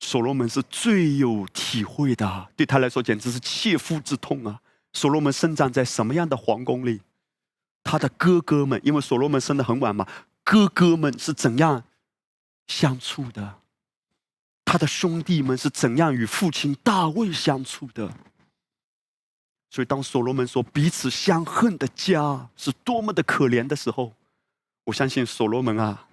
所罗门是最有体会的。对他来说，简直是切肤之痛啊！所罗门生长在什么样的皇宫里？他的哥哥们，因为所罗门生的很晚嘛，哥哥们是怎样相处的？他的兄弟们是怎样与父亲大卫相处的？所以，当所罗门说彼此相恨的家是多么的可怜的时候，我相信所罗门啊，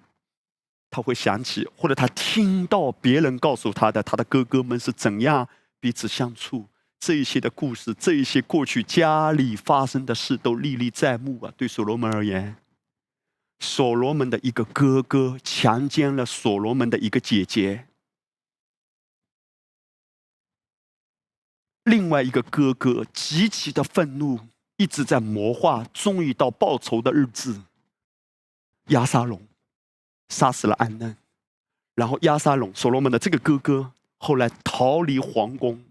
他会想起，或者他听到别人告诉他的，他的哥哥们是怎样彼此相处，这一些的故事，这一些过去家里发生的事都历历在目啊。对所罗门而言，所罗门的一个哥哥强奸了所罗门的一个姐姐。另外一个哥哥极其的愤怒，一直在谋划，终于到报仇的日子。亚沙龙杀死了安嫩，然后亚沙龙所罗门的这个哥哥后来逃离皇宫，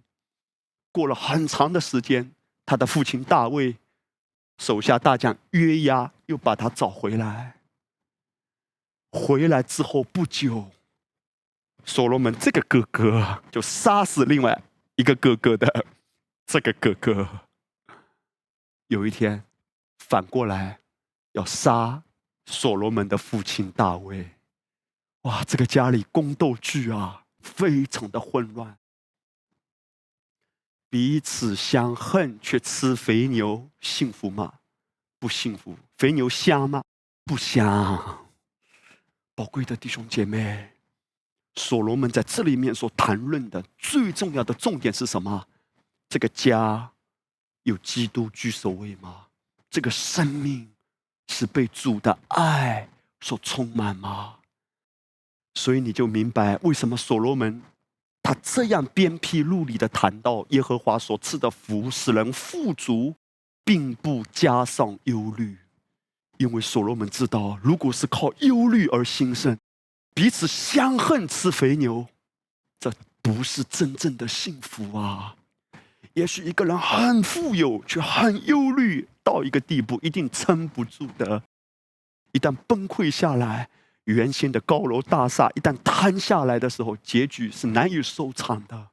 过了很长的时间，他的父亲大卫手下大将约押又把他找回来。回来之后不久，所罗门这个哥哥就杀死另外。一个哥哥的这个哥哥，有一天反过来要杀所罗门的父亲大卫。哇，这个家里宫斗剧啊，非常的混乱。彼此相恨却吃肥牛，幸福吗？不幸福。肥牛香吗？不香。宝贵的弟兄姐妹。所罗门在这里面所谈论的最重要的重点是什么？这个家有基督居首位吗？这个生命是被主的爱所充满吗？所以你就明白为什么所罗门他这样鞭辟入里的谈到耶和华所赐的福使人富足，并不加上忧虑，因为所罗门知道，如果是靠忧虑而兴盛。彼此相恨吃肥牛，这不是真正的幸福啊！也许一个人很富有，却很忧虑，到一个地步一定撑不住的。一旦崩溃下来，原先的高楼大厦一旦瘫下来的时候，结局是难以收场的。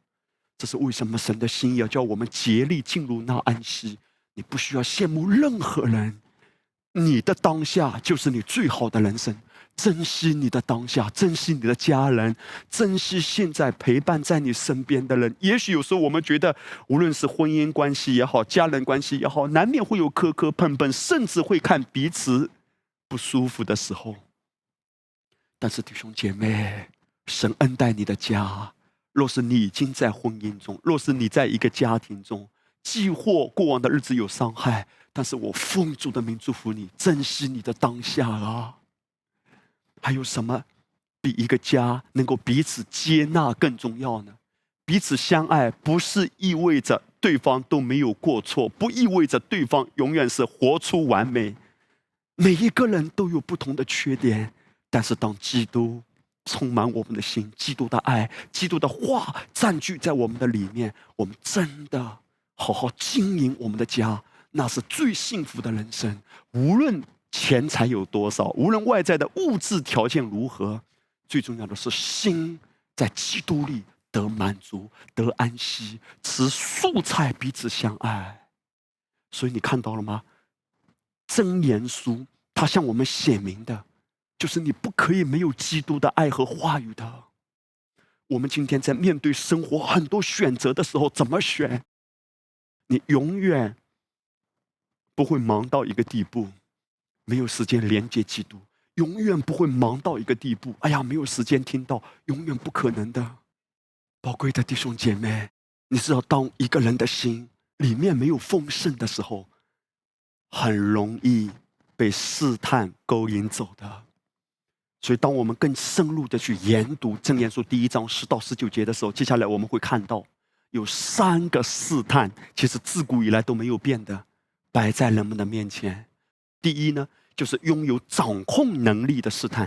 这是为什么神的心意要叫我们竭力进入那安息？你不需要羡慕任何人，你的当下就是你最好的人生。珍惜你的当下，珍惜你的家人，珍惜现在陪伴在你身边的人。也许有时候我们觉得，无论是婚姻关系也好，家人关系也好，难免会有磕磕碰碰，甚至会看彼此不舒服的时候。但是弟兄姐妹，神恩待你的家，若是你已经在婚姻中，若是你在一个家庭中，既或过往的日子有伤害，但是我奉主的名祝福你，珍惜你的当下啊！还有什么比一个家能够彼此接纳更重要呢？彼此相爱不是意味着对方都没有过错，不意味着对方永远是活出完美。每一个人都有不同的缺点，但是当基督充满我们的心，基督的爱、基督的话占据在我们的里面，我们真的好好经营我们的家，那是最幸福的人生。无论。钱财有多少？无论外在的物质条件如何，最重要的是心在基督里得满足、得安息，吃素菜彼此相爱。所以你看到了吗？真言书它向我们显明的，就是你不可以没有基督的爱和话语的。我们今天在面对生活很多选择的时候，怎么选？你永远不会忙到一个地步。没有时间连接基督，永远不会忙到一个地步。哎呀，没有时间听到，永远不可能的。宝贵的弟兄姐妹，你知道，当一个人的心里面没有丰盛的时候，很容易被试探勾引走的。所以，当我们更深入的去研读《正言书》第一章十到十九节的时候，接下来我们会看到有三个试探，其实自古以来都没有变的，摆在人们的面前。第一呢，就是拥有掌控能力的试探；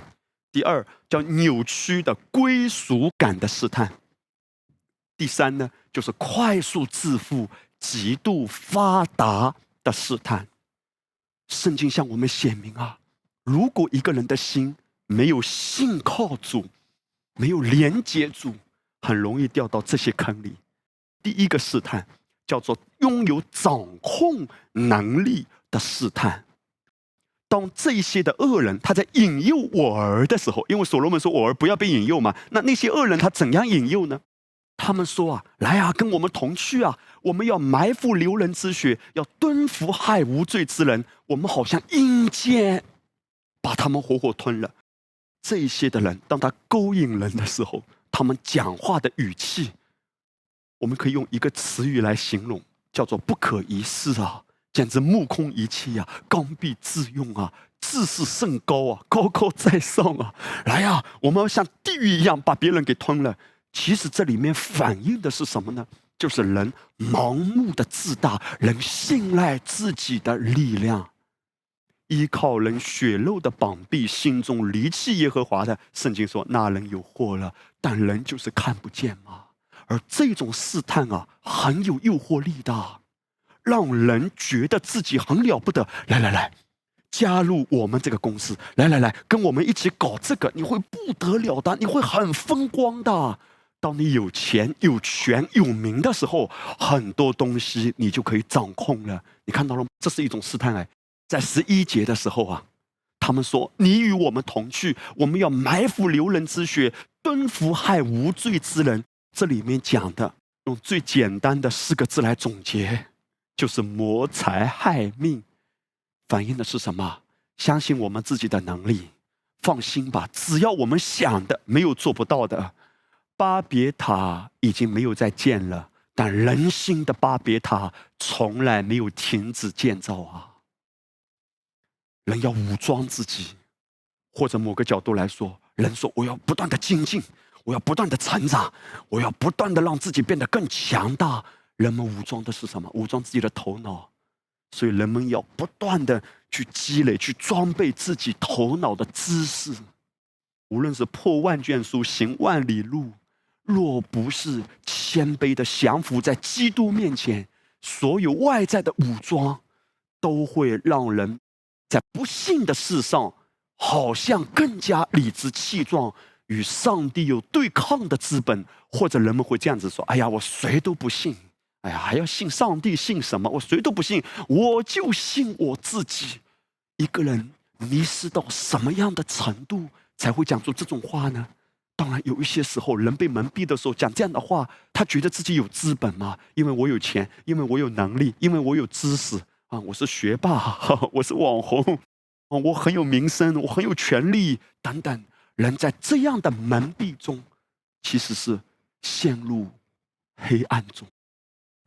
第二，叫扭曲的归属感的试探；第三呢，就是快速致富、极度发达的试探。圣经向我们显明啊，如果一个人的心没有信靠主，没有连接主，很容易掉到这些坑里。第一个试探叫做拥有掌控能力的试探。当这些的恶人他在引诱我儿的时候，因为所罗门说我儿不要被引诱嘛，那那些恶人他怎样引诱呢？他们说啊，来啊，跟我们同去啊，我们要埋伏流人之血，要蹲伏害无罪之人。我们好像阴间把他们活活吞了。这些的人，当他勾引人的时候，他们讲话的语气，我们可以用一个词语来形容，叫做不可一世啊，简直目空一切啊，刚愎自用啊，自视甚高啊，高高在上啊，来呀，我们要像地狱一样把别人给吞了。其实这里面反映的是什么呢？就是人盲目的自大，人信赖自己的力量，依靠人血肉的膀臂，心中离弃耶和华的。圣经说那人有祸了，但人就是看不见嘛。而这种试探啊，很有诱惑力的，让人觉得自己很了不得。来来来，加入我们这个公司，来来来，跟我们一起搞这个，你会不得了的，你会很风光的。当你有钱、有权、有名的时候，很多东西你就可以掌控了。你看到了吗？这是一种试探哎。在十一节的时候啊，他们说：“你与我们同去，我们要埋伏流人之血，蹲伏害无罪之人。”这里面讲的，用最简单的四个字来总结，就是谋财害命。反映的是什么？相信我们自己的能力，放心吧，只要我们想的，没有做不到的。巴别塔已经没有再建了，但人心的巴别塔从来没有停止建造啊！人要武装自己，或者某个角度来说，人说我要不断的精进，我要不断的成长，我要不断的让自己变得更强大。人们武装的是什么？武装自己的头脑，所以人们要不断的去积累、去装备自己头脑的知识。无论是破万卷书、行万里路。若不是谦卑的降服在基督面前，所有外在的武装，都会让人在不幸的事上，好像更加理直气壮，与上帝有对抗的资本。或者人们会这样子说：“哎呀，我谁都不信，哎呀，还要信上帝？信什么？我谁都不信，我就信我自己。”一个人迷失到什么样的程度，才会讲出这种话呢？当然，有一些时候，人被蒙蔽的时候，讲这样的话，他觉得自己有资本嘛？因为我有钱，因为我有能力，因为我有知识啊！我是学霸，我是网红，啊我很有名声，我很有权利等等。人在这样的蒙蔽中，其实是陷入黑暗中。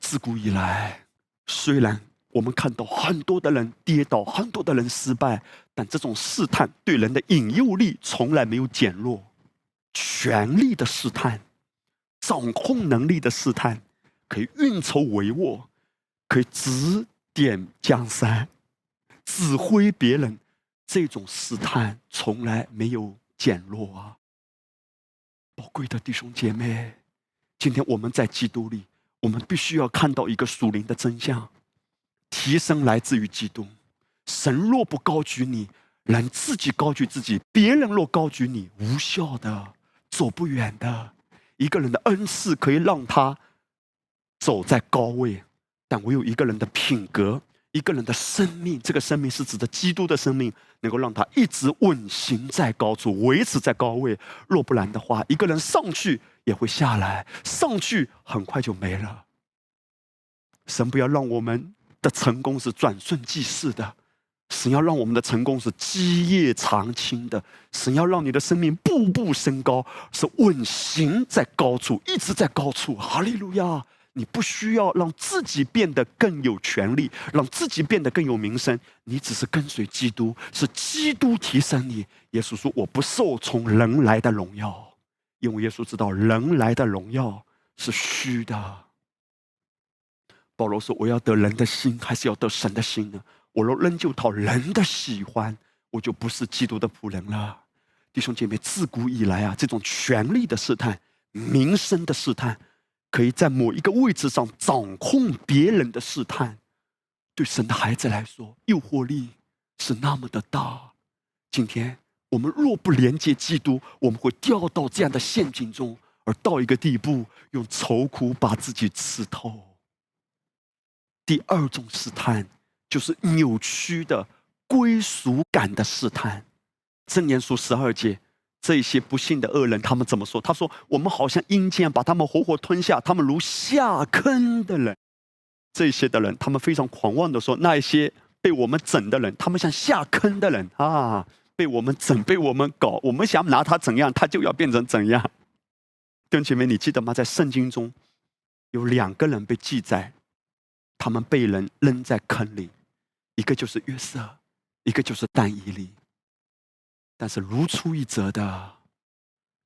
自古以来，虽然我们看到很多的人跌倒，很多的人失败，但这种试探对人的引诱力从来没有减弱。权力的试探，掌控能力的试探，可以运筹帷幄，可以指点江山，指挥别人。这种试探从来没有减弱啊！宝贵的弟兄姐妹，今天我们在基督里，我们必须要看到一个属灵的真相：提升来自于基督。神若不高举你，人自己高举自己；别人若高举你，无效的。走不远的一个人的恩赐可以让他走在高位，但唯有一个人的品格、一个人的生命，这个生命是指的基督的生命，能够让他一直稳行在高处，维持在高位。若不然的话，一个人上去也会下来，上去很快就没了。神不要让我们的成功是转瞬即逝的。神要让我们的成功是基业长青的，神要让你的生命步步升高，是稳行在高处，一直在高处。哈利路亚！你不需要让自己变得更有权利，让自己变得更有名声，你只是跟随基督，是基督提升你。耶稣说：“我不受从人来的荣耀，因为耶稣知道人来的荣耀是虚的。”保罗说：“我要得人的心，还是要得神的心呢？”我若仍旧讨人的喜欢，我就不是基督的仆人了。弟兄姐妹，自古以来啊，这种权力的试探、名声的试探，可以在某一个位置上掌控别人的试探，对神的孩子来说，诱惑力是那么的大。今天我们若不连接基督，我们会掉到这样的陷阱中，而到一个地步，用愁苦把自己吃透。第二种试探。就是扭曲的归属感的试探。正言书十二节，这些不幸的恶人，他们怎么说？他说：“我们好像阴间，把他们活活吞下，他们如下坑的人。”这些的人，他们非常狂妄的说：“那一些被我们整的人，他们像下坑的人啊！被我们整，被我们搞，我们想拿他怎样，他就要变成怎样。弟兄姐妹，你记得吗？在圣经中有两个人被记载，他们被人扔在坑里，一个就是约瑟，一个就是但以理。但是如出一辙的，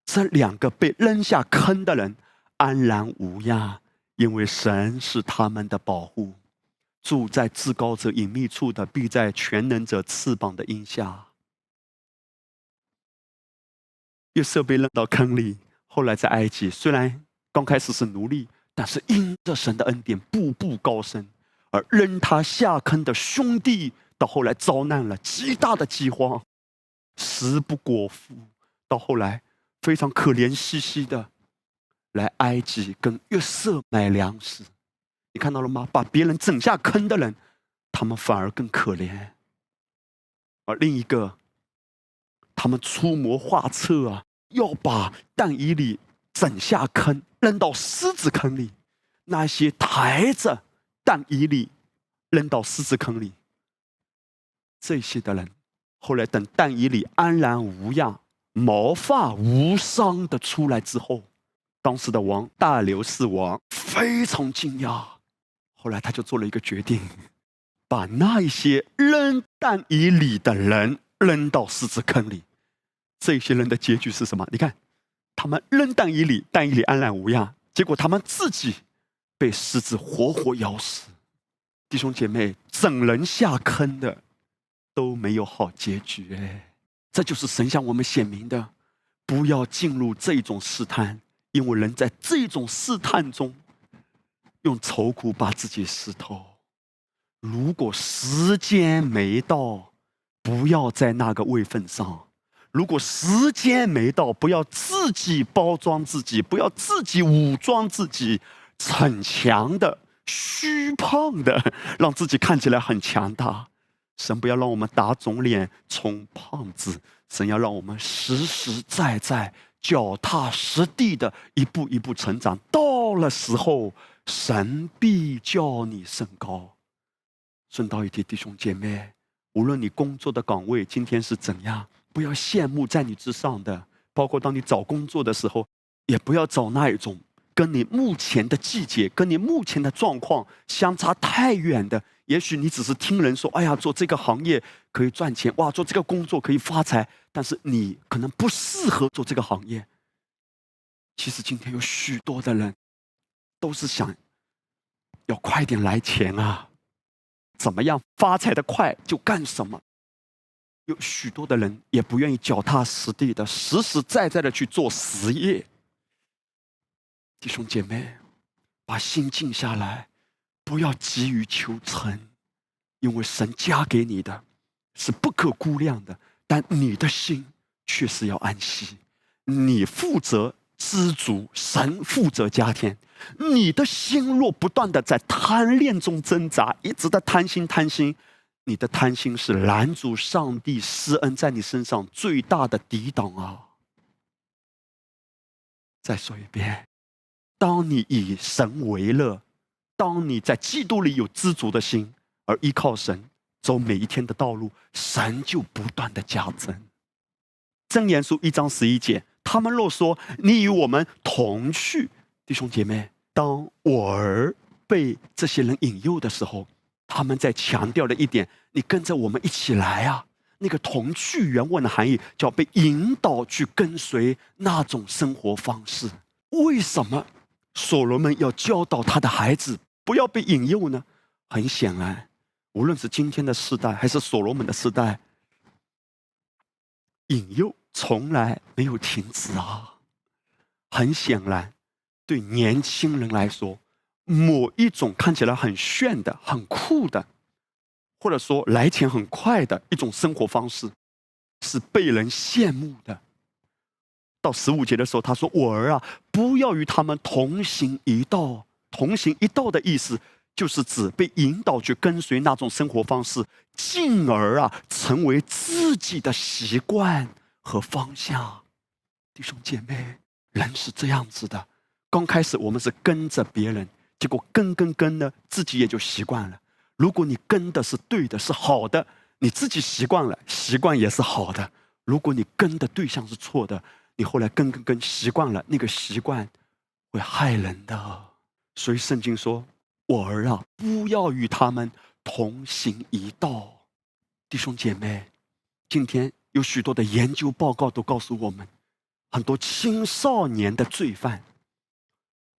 这两个被扔下坑的人安然无恙，因为神是他们的保护。住在至高者隐秘处的，必在全能者翅膀的荫下。约瑟被扔到坑里，后来在埃及，虽然刚开始是奴隶，但是因着神的恩典，步步高升。而扔他下坑的兄弟，到后来遭难了极大的饥荒，食不果腹，到后来非常可怜兮兮的来埃及跟约瑟买粮食。你看到了吗？把别人整下坑的人，他们反而更可怜。而另一个，他们出谋划策啊，要把但以里整下坑，扔到狮子坑里。那些抬着但以里扔到狮子坑里，这些的人，后来等但以里安然无恙、毛发无伤的出来之后，当时的王大流士王非常惊讶。后来他就做了一个决定，把那一些扔蛋以里的人扔到狮子坑里。这些人的结局是什么？你看，他们扔蛋以里，蛋以里安然无恙。结果他们自己被狮子活活咬死。弟兄姐妹，整人下坑的都没有好结局。哎，这就是神向我们显明的：不要进入这种试探，因为人在这种试探中。用愁苦把自己湿透。如果时间没到，不要在那个位份上；如果时间没到，不要自己包装自己，不要自己武装自己，逞强的、虚胖的，让自己看起来很强大。神不要让我们打肿脸充胖子，神要让我们实实在在、脚踏实地的一步一步成长。到了时候。神必叫你升高。顺道一提，弟兄姐妹，无论你工作的岗位今天是怎样，不要羡慕在你之上的。包括当你找工作的时候，也不要找那一种跟你目前的季节、跟你目前的状况相差太远的。也许你只是听人说：“哎呀，做这个行业可以赚钱，哇，做这个工作可以发财。”但是你可能不适合做这个行业。其实今天有许多的人。都是想要快点来钱啊！怎么样发财的快就干什么。有许多的人也不愿意脚踏实地的、实实在在的去做实业。弟兄姐妹，把心静下来，不要急于求成，因为神加给你的是不可估量的，但你的心却是要安息。你负责。知足，神负责加添。你的心若不断的在贪恋中挣扎，一直在贪心贪心，你的贪心是拦阻上帝施恩在你身上最大的抵挡啊！再说一遍，当你以神为乐，当你在基督里有知足的心，而依靠神走每一天的道路，神就不断的加增。真言书一章十一节。他们若说你与我们同去，弟兄姐妹，当我儿被这些人引诱的时候，他们在强调的一点：你跟着我们一起来啊！那个同去原文的含义叫被引导去跟随那种生活方式。为什么所罗门要教导他的孩子不要被引诱呢？很显然，无论是今天的时代还是所罗门的时代，引诱。从来没有停止啊！很显然，对年轻人来说，某一种看起来很炫的、很酷的，或者说来钱很快的一种生活方式，是被人羡慕的。到十五节的时候，他说：“我儿啊，不要与他们同行一道。同行一道的意思，就是指被引导去跟随那种生活方式，进而啊，成为自己的习惯。”和方向，弟兄姐妹，人是这样子的。刚开始我们是跟着别人，结果跟跟跟呢，自己也就习惯了。如果你跟的是对的，是好的，你自己习惯了，习惯也是好的。如果你跟的对象是错的，你后来跟跟跟习惯了，那个习惯会害人的。所以圣经说：“我儿啊，不要与他们同行一道。”弟兄姐妹，今天有许多的研究报告都告诉我们，很多青少年的罪犯，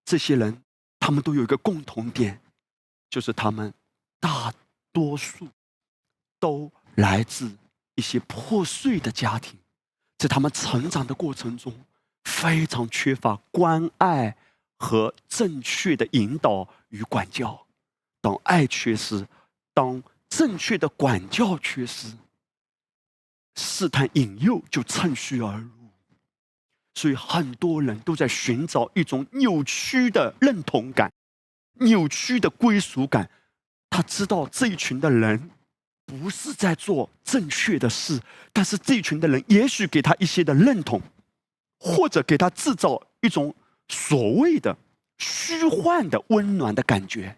这些人他们都有一个共同点，就是他们大多数都来自一些破碎的家庭，在他们成长的过程中，非常缺乏关爱。和正确的引导与管教，当爱缺失，当正确的管教缺失，试探引诱就趁虚而入。所以很多人都在寻找一种扭曲的认同感、扭曲的归属感。他知道这一群的人不是在做正确的事，但是这一群的人也许给他一些的认同，或者给他制造一种。所谓的虚幻的温暖的感觉，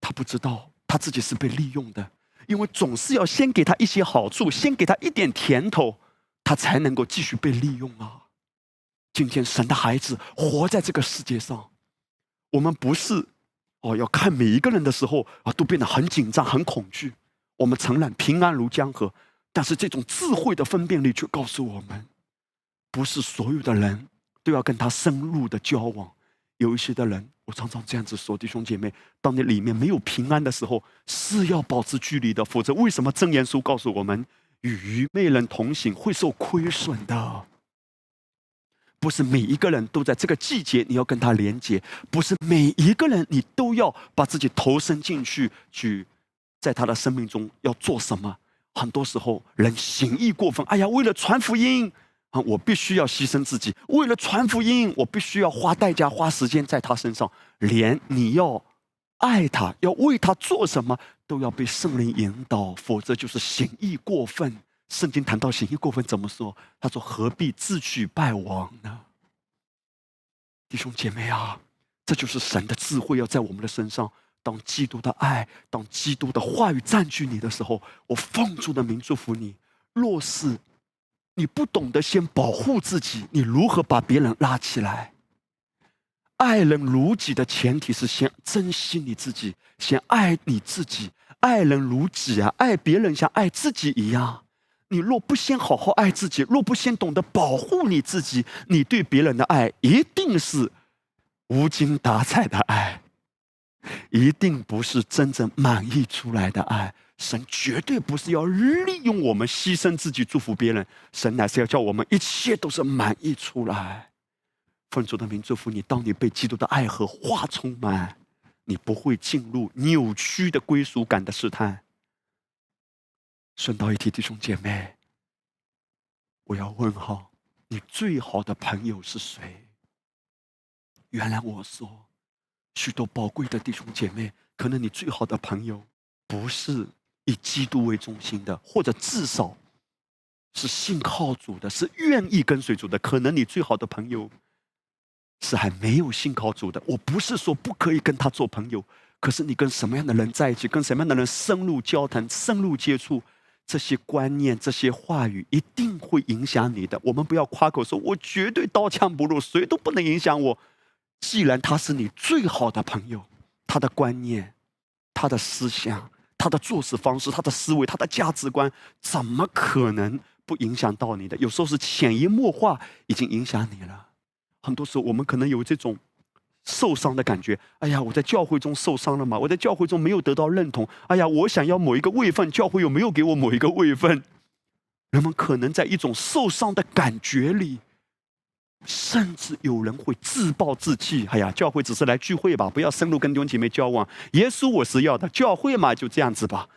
他不知道他自己是被利用的，因为总是要先给他一些好处，先给他一点甜头，他才能够继续被利用啊！今天神的孩子活在这个世界上，我们不是哦，要看每一个人的时候啊，都变得很紧张、很恐惧。我们承认平安如江河，但是这种智慧的分辨力却告诉我们，不是所有的人。都要跟他深入的交往。有一些的人，我常常这样子说：弟兄姐妹，当你里面没有平安的时候，是要保持距离的。否则，为什么真言书告诉我们，与愚昧人同行会受亏损的？不是每一个人都在这个季节你要跟他连接，不是每一个人你都要把自己投身进去，去在他的生命中要做什么？很多时候人行义过分，哎呀，为了传福音。啊！我必须要牺牲自己，为了传福音，我必须要花代价、花时间在他身上。连你要爱他、要为他做什么，都要被圣灵引导，否则就是行义过分。圣经谈到行义过分，怎么说？他说：“何必自取败亡呢？”弟兄姐妹啊，这就是神的智慧，要在我们的身上。当基督的爱、当基督的话语占据你的时候，我奉主的名祝福你。若是。你不懂得先保护自己，你如何把别人拉起来？爱人如己的前提是先珍惜你自己，先爱你自己。爱人如己啊，爱别人像爱自己一样。你若不先好好爱自己，若不先懂得保护你自己，你对别人的爱一定是无精打采的爱，一定不是真正满意出来的爱。神绝对不是要利用我们牺牲自己祝福别人，神乃是要叫我们一切都是满意出来。奉主的名祝福你，当你被基督的爱和话充满，你不会进入扭曲的归属感的试探。顺道一提，弟兄姐妹，我要问哈，你最好的朋友是谁？原来我说，许多宝贵的弟兄姐妹，可能你最好的朋友不是。以基督为中心的，或者至少是信靠主的，是愿意跟随主的。可能你最好的朋友是还没有信靠主的。我不是说不可以跟他做朋友，可是你跟什么样的人在一起，跟什么样的人深入交谈、深入接触，这些观念、这些话语一定会影响你的。我们不要夸口说，我绝对刀枪不入，谁都不能影响我。既然他是你最好的朋友，他的观念、他的思想。他的做事方式、他的思维、他的价值观，怎么可能不影响到你的？有时候是潜移默化，已经影响你了。很多时候，我们可能有这种受伤的感觉。哎呀，我在教会中受伤了吗？我在教会中没有得到认同。哎呀，我想要某一个位分，教会又没有给我某一个位分。人们可能在一种受伤的感觉里。甚至有人会自暴自弃。哎呀，教会只是来聚会吧，不要深入跟弟兄姐妹交往。耶稣我是要的，教会嘛就这样子吧。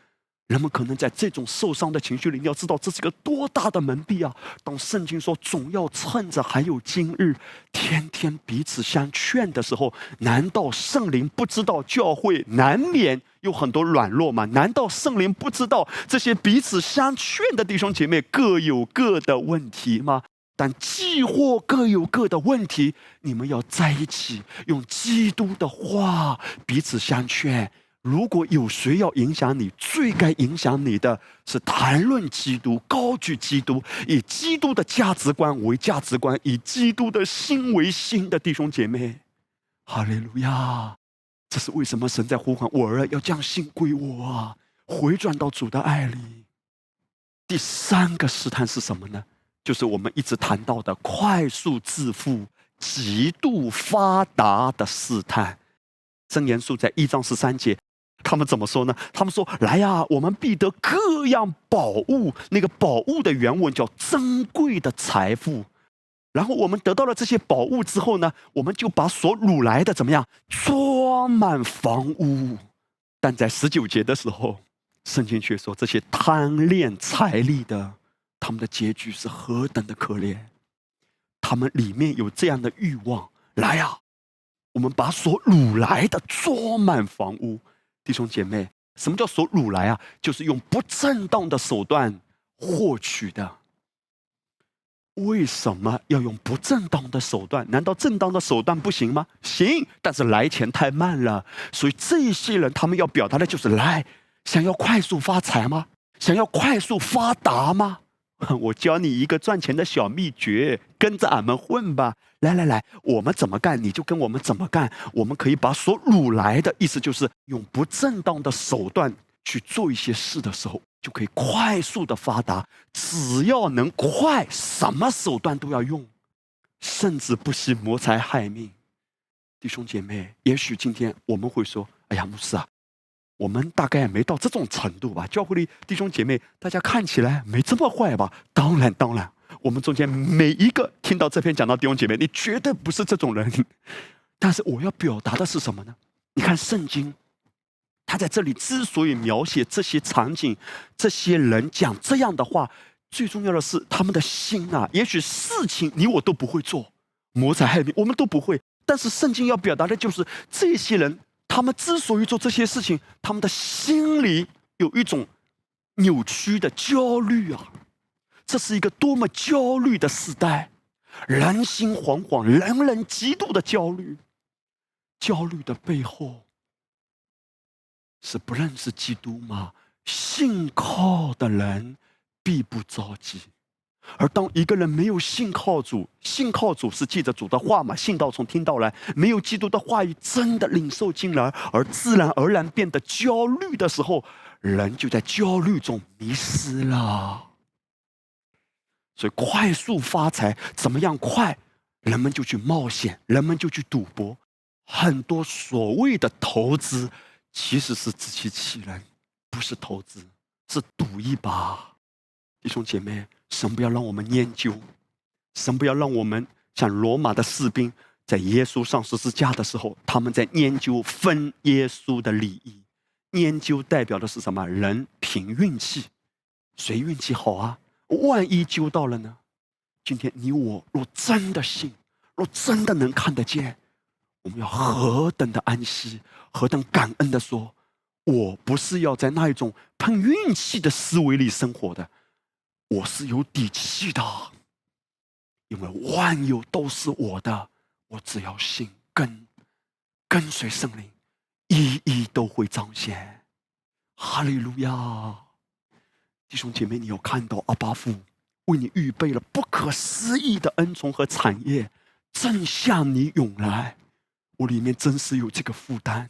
人们可能在这种受伤的情绪里，你要知道这是个多大的门闭啊！当圣经说总要趁着还有今日，天天彼此相劝的时候，难道圣灵不知道教会难免有很多软弱吗？难道圣灵不知道这些彼此相劝的弟兄姐妹各有各的问题吗？但既或各有各的问题，你们要在一起，用基督的话彼此相劝。如果有谁要影响你，最该影响你的是谈论基督、高举基督、以基督的价值观为价值观、以基督的心为心的弟兄姐妹。哈利路亚！这是为什么神在呼唤我儿要将心归我啊？回转到主的爱里。第三个试探是什么呢？就是我们一直谈到的快速致富、极度发达的试探。真言书在一章十三节。他们怎么说呢？他们说：“来呀，我们必得各样宝物。那个宝物的原文叫珍贵的财富。然后我们得到了这些宝物之后呢，我们就把所掳来的怎么样装满房屋。但在十九节的时候，圣经却说这些贪恋财力的，他们的结局是何等的可怜。他们里面有这样的欲望。来呀，我们把所掳来的装满房屋。”弟兄姐妹，什么叫所掳来啊？就是用不正当的手段获取的。为什么要用不正当的手段？难道正当的手段不行吗？行，但是来钱太慢了。所以这些人，他们要表达的就是来，想要快速发财吗？想要快速发达吗？我教你一个赚钱的小秘诀，跟着俺们混吧！来来来，我们怎么干你就跟我们怎么干。我们可以把所掳来的意思，就是用不正当的手段去做一些事的时候，就可以快速的发达。只要能快，什么手段都要用，甚至不惜谋财害命。弟兄姐妹，也许今天我们会说：“哎呀，牧师啊。”我们大概没到这种程度吧，教会里弟兄姐妹，大家看起来没这么坏吧？当然，当然，我们中间每一个听到这篇讲到弟兄姐妹，你绝对不是这种人。但是我要表达的是什么呢？你看圣经，他在这里之所以描写这些场景、这些人讲这样的话，最重要的是他们的心啊。也许事情你我都不会做，谋财害命我们都不会，但是圣经要表达的就是这些人。他们之所以做这些事情，他们的心里有一种扭曲的焦虑啊！这是一个多么焦虑的时代，人心惶惶，人人极度的焦虑。焦虑的背后是不认识基督吗？信靠的人必不着急。而当一个人没有信靠主，信靠主是记着主的话嘛？信道从听到来，没有基督的话语真的领受进来，而自然而然变得焦虑的时候，人就在焦虑中迷失了。所以，快速发财怎么样快？人们就去冒险，人们就去赌博，很多所谓的投资其实是自欺欺人，不是投资，是赌一把。弟兄姐妹。神不要让我们研究，神不要让我们像罗马的士兵，在耶稣上十字架的时候，他们在研究分耶稣的礼仪。研究代表的是什么？人凭运气，谁运气好啊？万一揪到了呢？今天你我若真的信，若真的能看得见，我们要何等的安息，何等感恩的说：我不是要在那一种碰运气的思维里生活的。我是有底气的，因为万有都是我的，我只要信跟跟随圣灵，一一都会彰显。哈利路亚！弟兄姐妹，你有看到阿巴父为你预备了不可思议的恩宠和产业，正向你涌来。我里面真是有这个负担。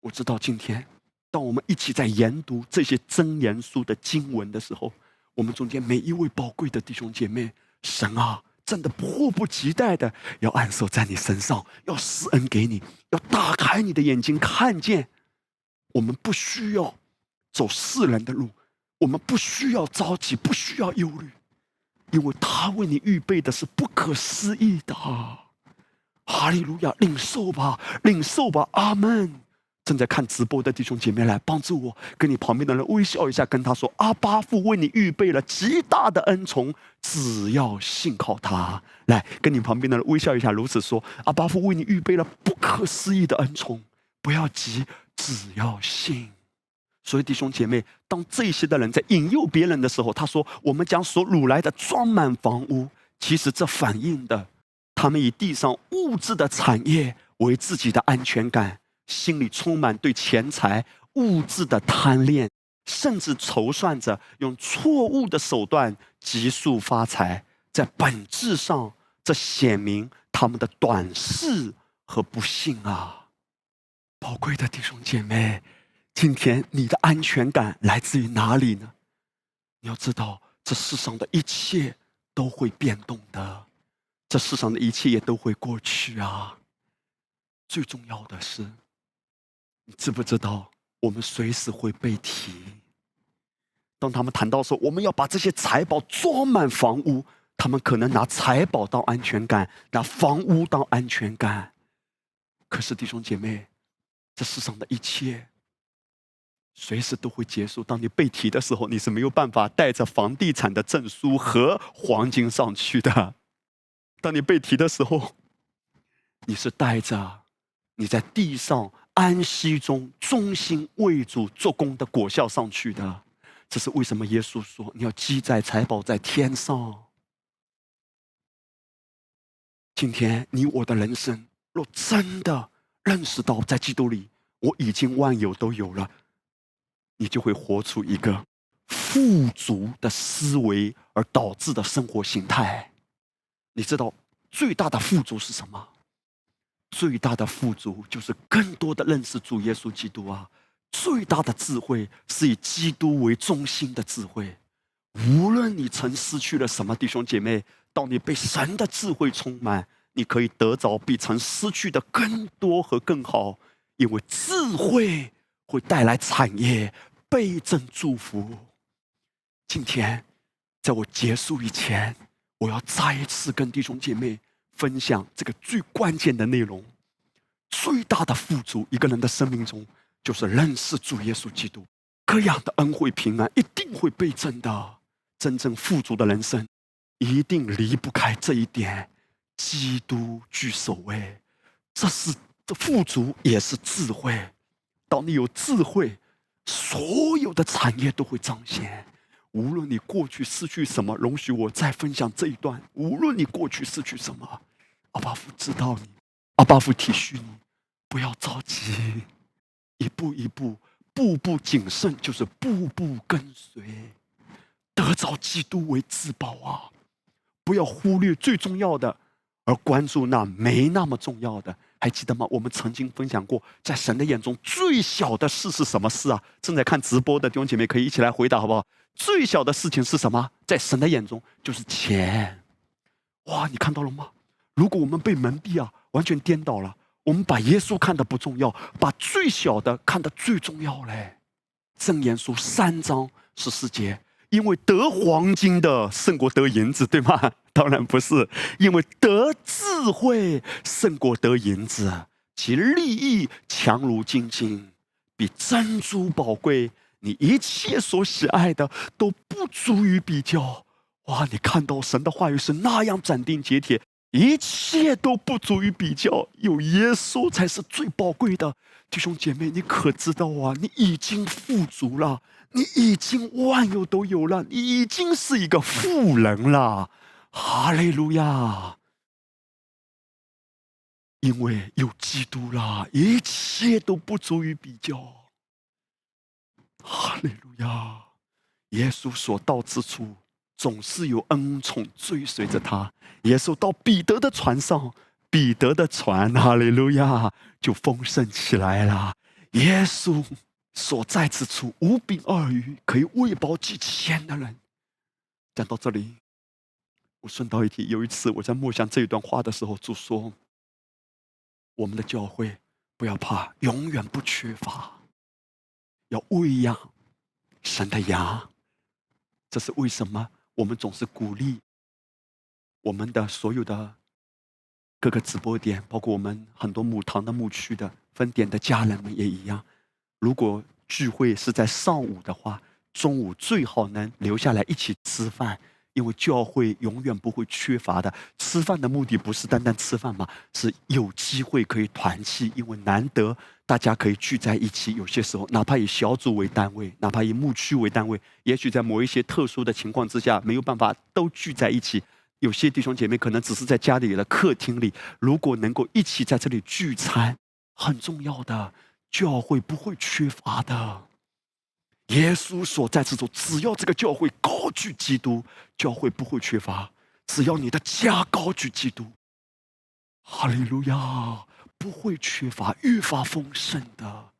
我知道今天，当我们一起在研读这些真言书的经文的时候。我们中间每一位宝贵的弟兄姐妹，神啊，真的迫不及待的要按手在你身上，要施恩给你，要打开你的眼睛，看见我们不需要走世人的路，我们不需要着急，不需要忧虑，因为他为你预备的是不可思议的。哈利路亚，领受吧，领受吧，阿门。正在看直播的弟兄姐妹来帮助我，跟你旁边的人微笑一下，跟他说：“阿巴父为你预备了极大的恩宠，只要信靠他。”来，跟你旁边的人微笑一下，如此说：“阿巴父为你预备了不可思议的恩宠，不要急，只要信。”所以弟兄姐妹，当这些的人在引诱别人的时候，他说：“我们将所掳来的装满房屋。”其实这反映的，他们以地上物质的产业为自己的安全感。心里充满对钱财、物质的贪恋，甚至筹算着用错误的手段急速发财，在本质上，这显明他们的短视和不幸啊！宝贵的弟兄姐妹，今天你的安全感来自于哪里呢？你要知道，这世上的一切都会变动的，这世上的一切也都会过去啊！最重要的是，你知不知道，我们随时会被提。当他们谈到说我们要把这些财宝装满房屋，他们可能拿财宝当安全感，拿房屋当安全感。可是弟兄姐妹，这世上的一切，随时都会结束。当你被提的时候，你是没有办法带着房地产的证书和黄金上去的。当你被提的时候，你是带着。你在地上安息中忠心为主做工的果效上去的，这是为什么？耶稣说你要积攒财宝在天上。今天你我的人生若真的认识到在基督里我已经万有都有了，你就会活出一个富足的思维而导致的生活形态。你知道最大的富足是什么？最大的富足就是更多的认识主耶稣基督啊！最大的智慧是以基督为中心的智慧。无论你曾失去了什么，弟兄姐妹，当你被神的智慧充满，你可以得着比曾失去的更多和更好。因为智慧会带来产业，倍增祝福。今天，在我结束以前，我要再一次跟弟兄姐妹。分享这个最关键的内容，最大的富足，一个人的生命中就是认识主耶稣基督，各样的恩惠平安一定会倍增的。真正富足的人生，一定离不开这一点：基督居首位。这是这富足也是智慧。当你有智慧，所有的产业都会彰显。无论你过去失去什么，容许我再分享这一段。无论你过去失去什么，阿巴夫知道你，阿巴夫体恤你，不要着急，一步一步，步步谨慎，就是步步跟随，得着基督为至宝啊！不要忽略最重要的，而关注那没那么重要的。还记得吗？我们曾经分享过，在神的眼中最小的事是什么事啊？正在看直播的弟兄姐妹可以一起来回答，好不好？最小的事情是什么？在神的眼中就是钱。哇，你看到了吗？如果我们被蒙蔽啊，完全颠倒了。我们把耶稣看的不重要，把最小的看得最重要嘞。正言书三章十四节，因为得黄金的胜过得银子，对吗？当然不是，因为得智慧胜过得银子，其利益强如金金，比珍珠宝贵。你一切所喜爱的都不足以比较。哇！你看到神的话语是那样斩钉截铁，一切都不足以比较，有耶稣才是最宝贵的。弟兄姐妹，你可知道啊？你已经富足了，你已经万有都有了，你已经是一个富人了。哈利路亚！因为有基督了，一切都不足以比较。哈利路亚！耶稣所到之处，总是有恩宠追随着他。耶稣到彼得的船上，彼得的船，哈利路亚，就丰盛起来了。耶稣所在之处，无饼二鱼，可以喂饱几千的人。讲到这里。我顺道一提，有一次我在默想这一段话的时候，就说：“我们的教会不要怕，永远不缺乏，要喂养神的羊。”这是为什么？我们总是鼓励我们的所有的各个直播点，包括我们很多母堂的牧区的分点的家人们也一样。如果聚会是在上午的话，中午最好能留下来一起吃饭。因为教会永远不会缺乏的。吃饭的目的不是单单吃饭嘛，是有机会可以团契。因为难得大家可以聚在一起。有些时候，哪怕以小组为单位，哪怕以牧区为单位，也许在某一些特殊的情况之下，没有办法都聚在一起。有些弟兄姐妹可能只是在家里的客厅里，如果能够一起在这里聚餐，很重要的。教会不会缺乏的。耶稣所在之处，只要这个教会高举基督，教会不会缺乏；只要你的家高举基督，哈利路亚，不会缺乏，愈发丰盛的。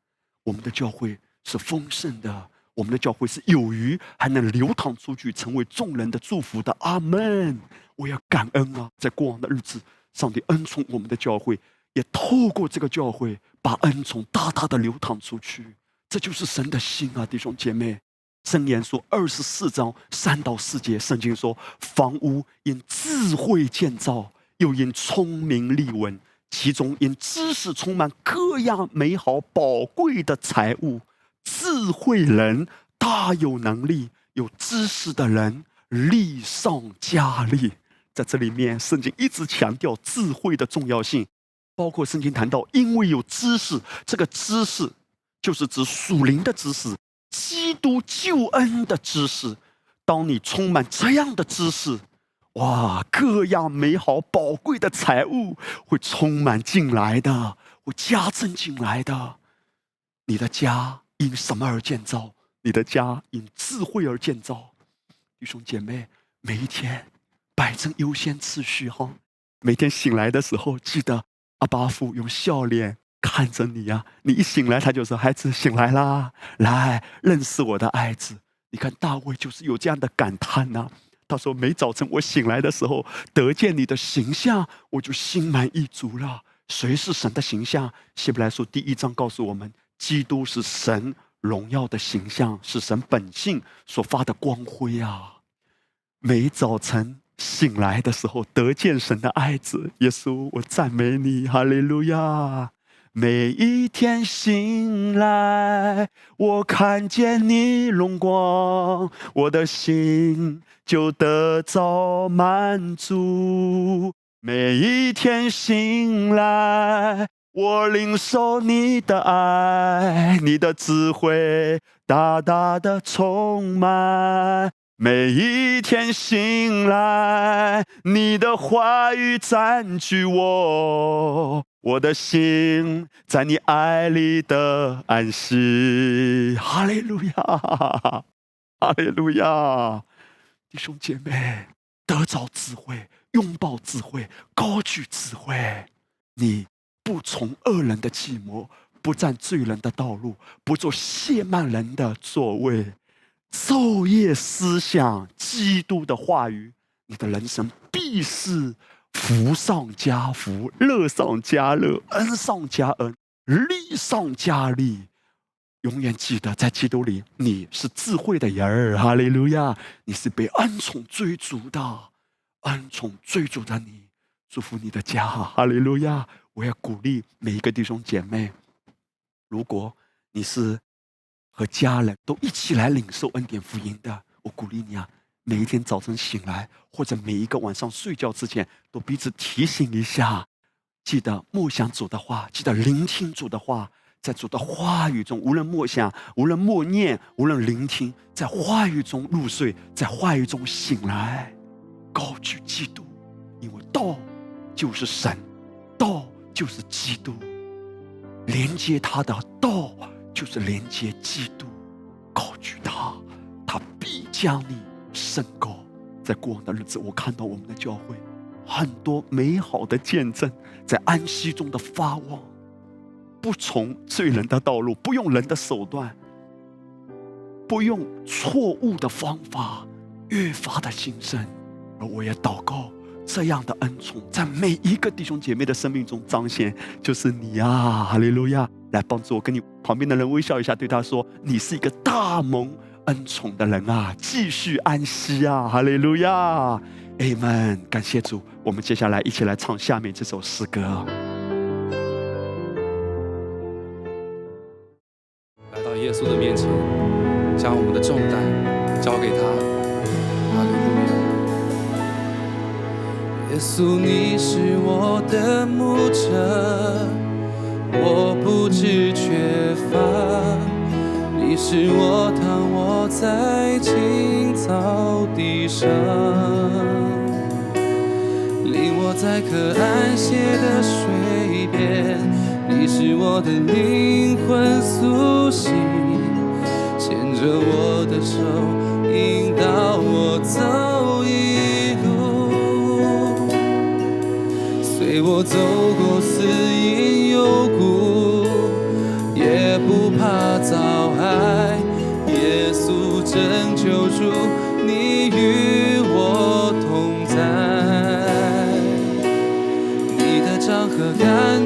我们的教会是丰盛的，我们的教会是有余，还能流淌出去，成为众人的祝福的。阿门！我要感恩啊，在过往的日子，上帝恩宠我们的教会，也透过这个教会，把恩宠大大的流淌出去。这就是神的心啊，弟兄姐妹。箴言说二十四章三到四节，圣经说：房屋因智慧建造，又因聪明立稳，其中因知识充满各样美好宝贵的财物。智慧人大有能力，有知识的人力上加力。在这里面，圣经一直强调智慧的重要性，包括圣经谈到，因为有知识，这个知识。就是指属灵的知识，基督救恩的知识。当你充满这样的知识，哇，各样美好宝贵的财物会充满进来的，会加增进来的。你的家因什么而建造？你的家因智慧而建造。弟兄姐妹，每一天摆正优先次序哈。每天醒来的时候，记得阿巴父用笑脸。看着你呀，你一醒来，他就说：“孩子醒来啦，来认识我的爱子。”你看大卫就是有这样的感叹呐。他说：“每早晨我醒来的时候，得见你的形象，我就心满意足了。”谁是神的形象？希伯来书第一章告诉我们，基督是神荣耀的形象，是神本性所发的光辉啊。每早晨醒来的时候，得见神的爱子耶稣，我赞美你，哈利路亚。每一天醒来，我看见你荣光，我的心就得着满足。每一天醒来，我领受你的爱，你的智慧大大的充满。每一天醒来，你的话语占据我。我的心在你爱里的安息，哈利路亚，哈利路亚，弟兄姐妹，得着智慧，拥抱智慧，高举智慧。你不从恶人的计谋，不占罪人的道路，不做亵慢人的座位，昼夜思想基督的话语，你的人生必是。福上加福，乐上加乐，恩上加恩，利上加利。永远记得，在基督里，你是智慧的人儿。哈利路亚！你是被恩宠追逐的，恩宠追逐的你，祝福你的家。哈利路亚！我要鼓励每一个弟兄姐妹，如果你是和家人都一起来领受恩典福音的，我鼓励你啊。每一天早晨醒来，或者每一个晚上睡觉之前，都彼此提醒一下，记得默想主的话，记得聆听主的话，在主的话语中，无论默想，无论默念，无论聆听，在话语中入睡，在话语中醒来，高举基督，因为道就是神，道就是基督，连接他的道就是连接基督，高举他，他必将你。升高，在过往的日子，我看到我们的教会很多美好的见证，在安息中的发旺，不从罪人的道路，不用人的手段，不用错误的方法，越发的兴盛。而我也祷告，这样的恩宠在每一个弟兄姐妹的生命中彰显，就是你啊，哈利路亚！来帮助我，跟你旁边的人微笑一下，对他说：“你是一个大蒙。”恩宠的人啊，继续安息啊！哈利路亚，Amen！感谢主，我们接下来一起来唱下面这首诗歌。来到耶稣的面前，将我们的重担交给他。哈利路亚！耶稣，你是我的牧者，我不知缺乏。你是我躺卧在青草地上，领我在可安歇的水边。你是我的灵魂苏醒，牵着我的手，引导我走一路，随我走过死荫幽谷，也不怕遭。拯救主，你与我同在，你的掌和感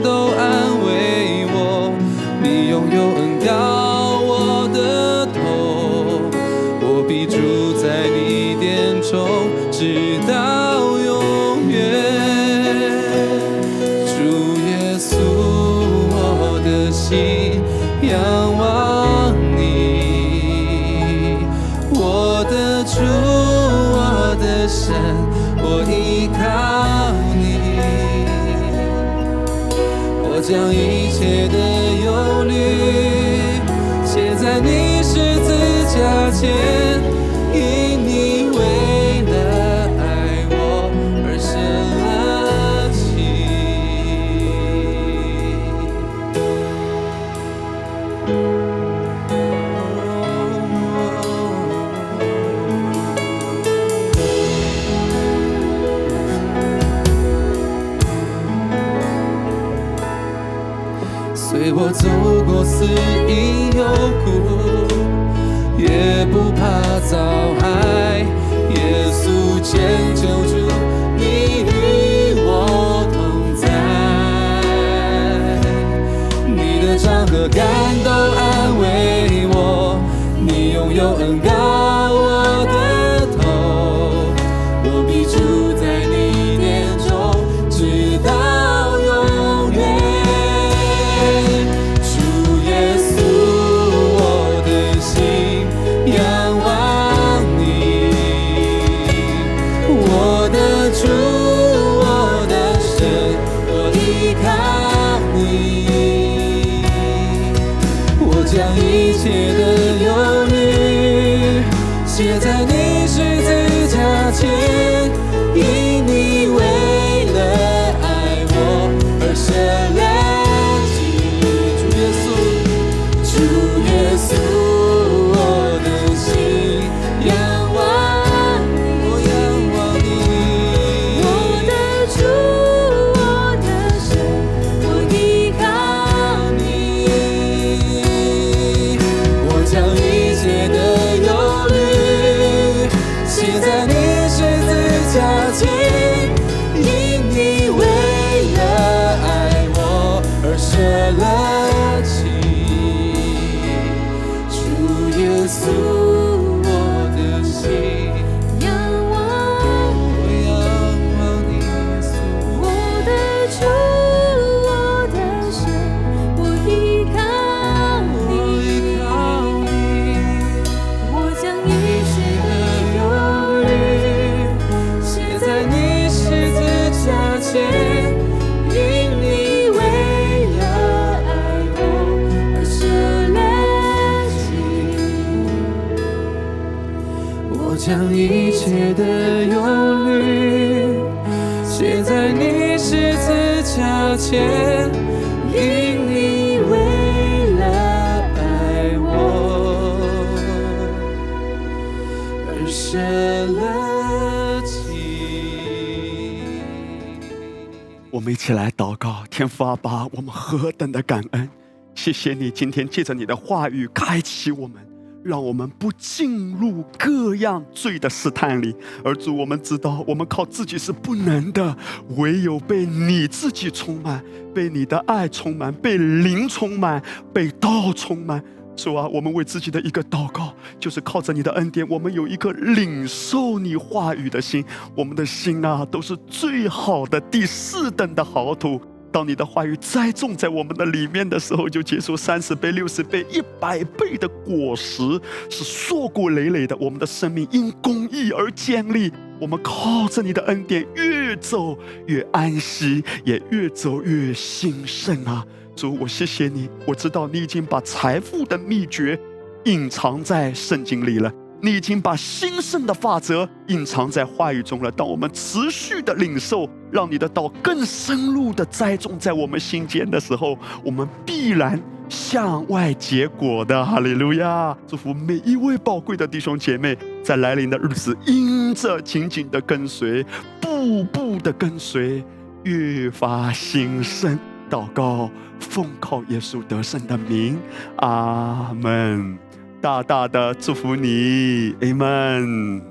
谢谢你今天借着你的话语开启我们，让我们不进入各样罪的试探里。而主，我们知道我们靠自己是不能的，唯有被你自己充满，被你的爱充满，被灵充满，被道充满。主啊，我们为自己的一个祷告，就是靠着你的恩典，我们有一颗领受你话语的心。我们的心啊，都是最好的第四等的好土。当你的话语栽种在我们的里面的时候，就结出三十倍、六十倍、一百倍的果实，是硕果累累的。我们的生命因公义而建立。我们靠着你的恩典，越走越安息，也越走越兴盛啊！主，我谢谢你，我知道你已经把财富的秘诀隐藏在圣经里了。你已经把兴盛的法则隐藏在话语中了。当我们持续的领受，让你的道更深入的栽种在我们心间的时候，我们必然向外结果的。哈利路亚！祝福每一位宝贵的弟兄姐妹，在来临的日子，因着紧紧的跟随，步步的跟随，越发兴盛。祷告，奉靠耶稣得胜的名，阿门。大大的祝福你，阿门。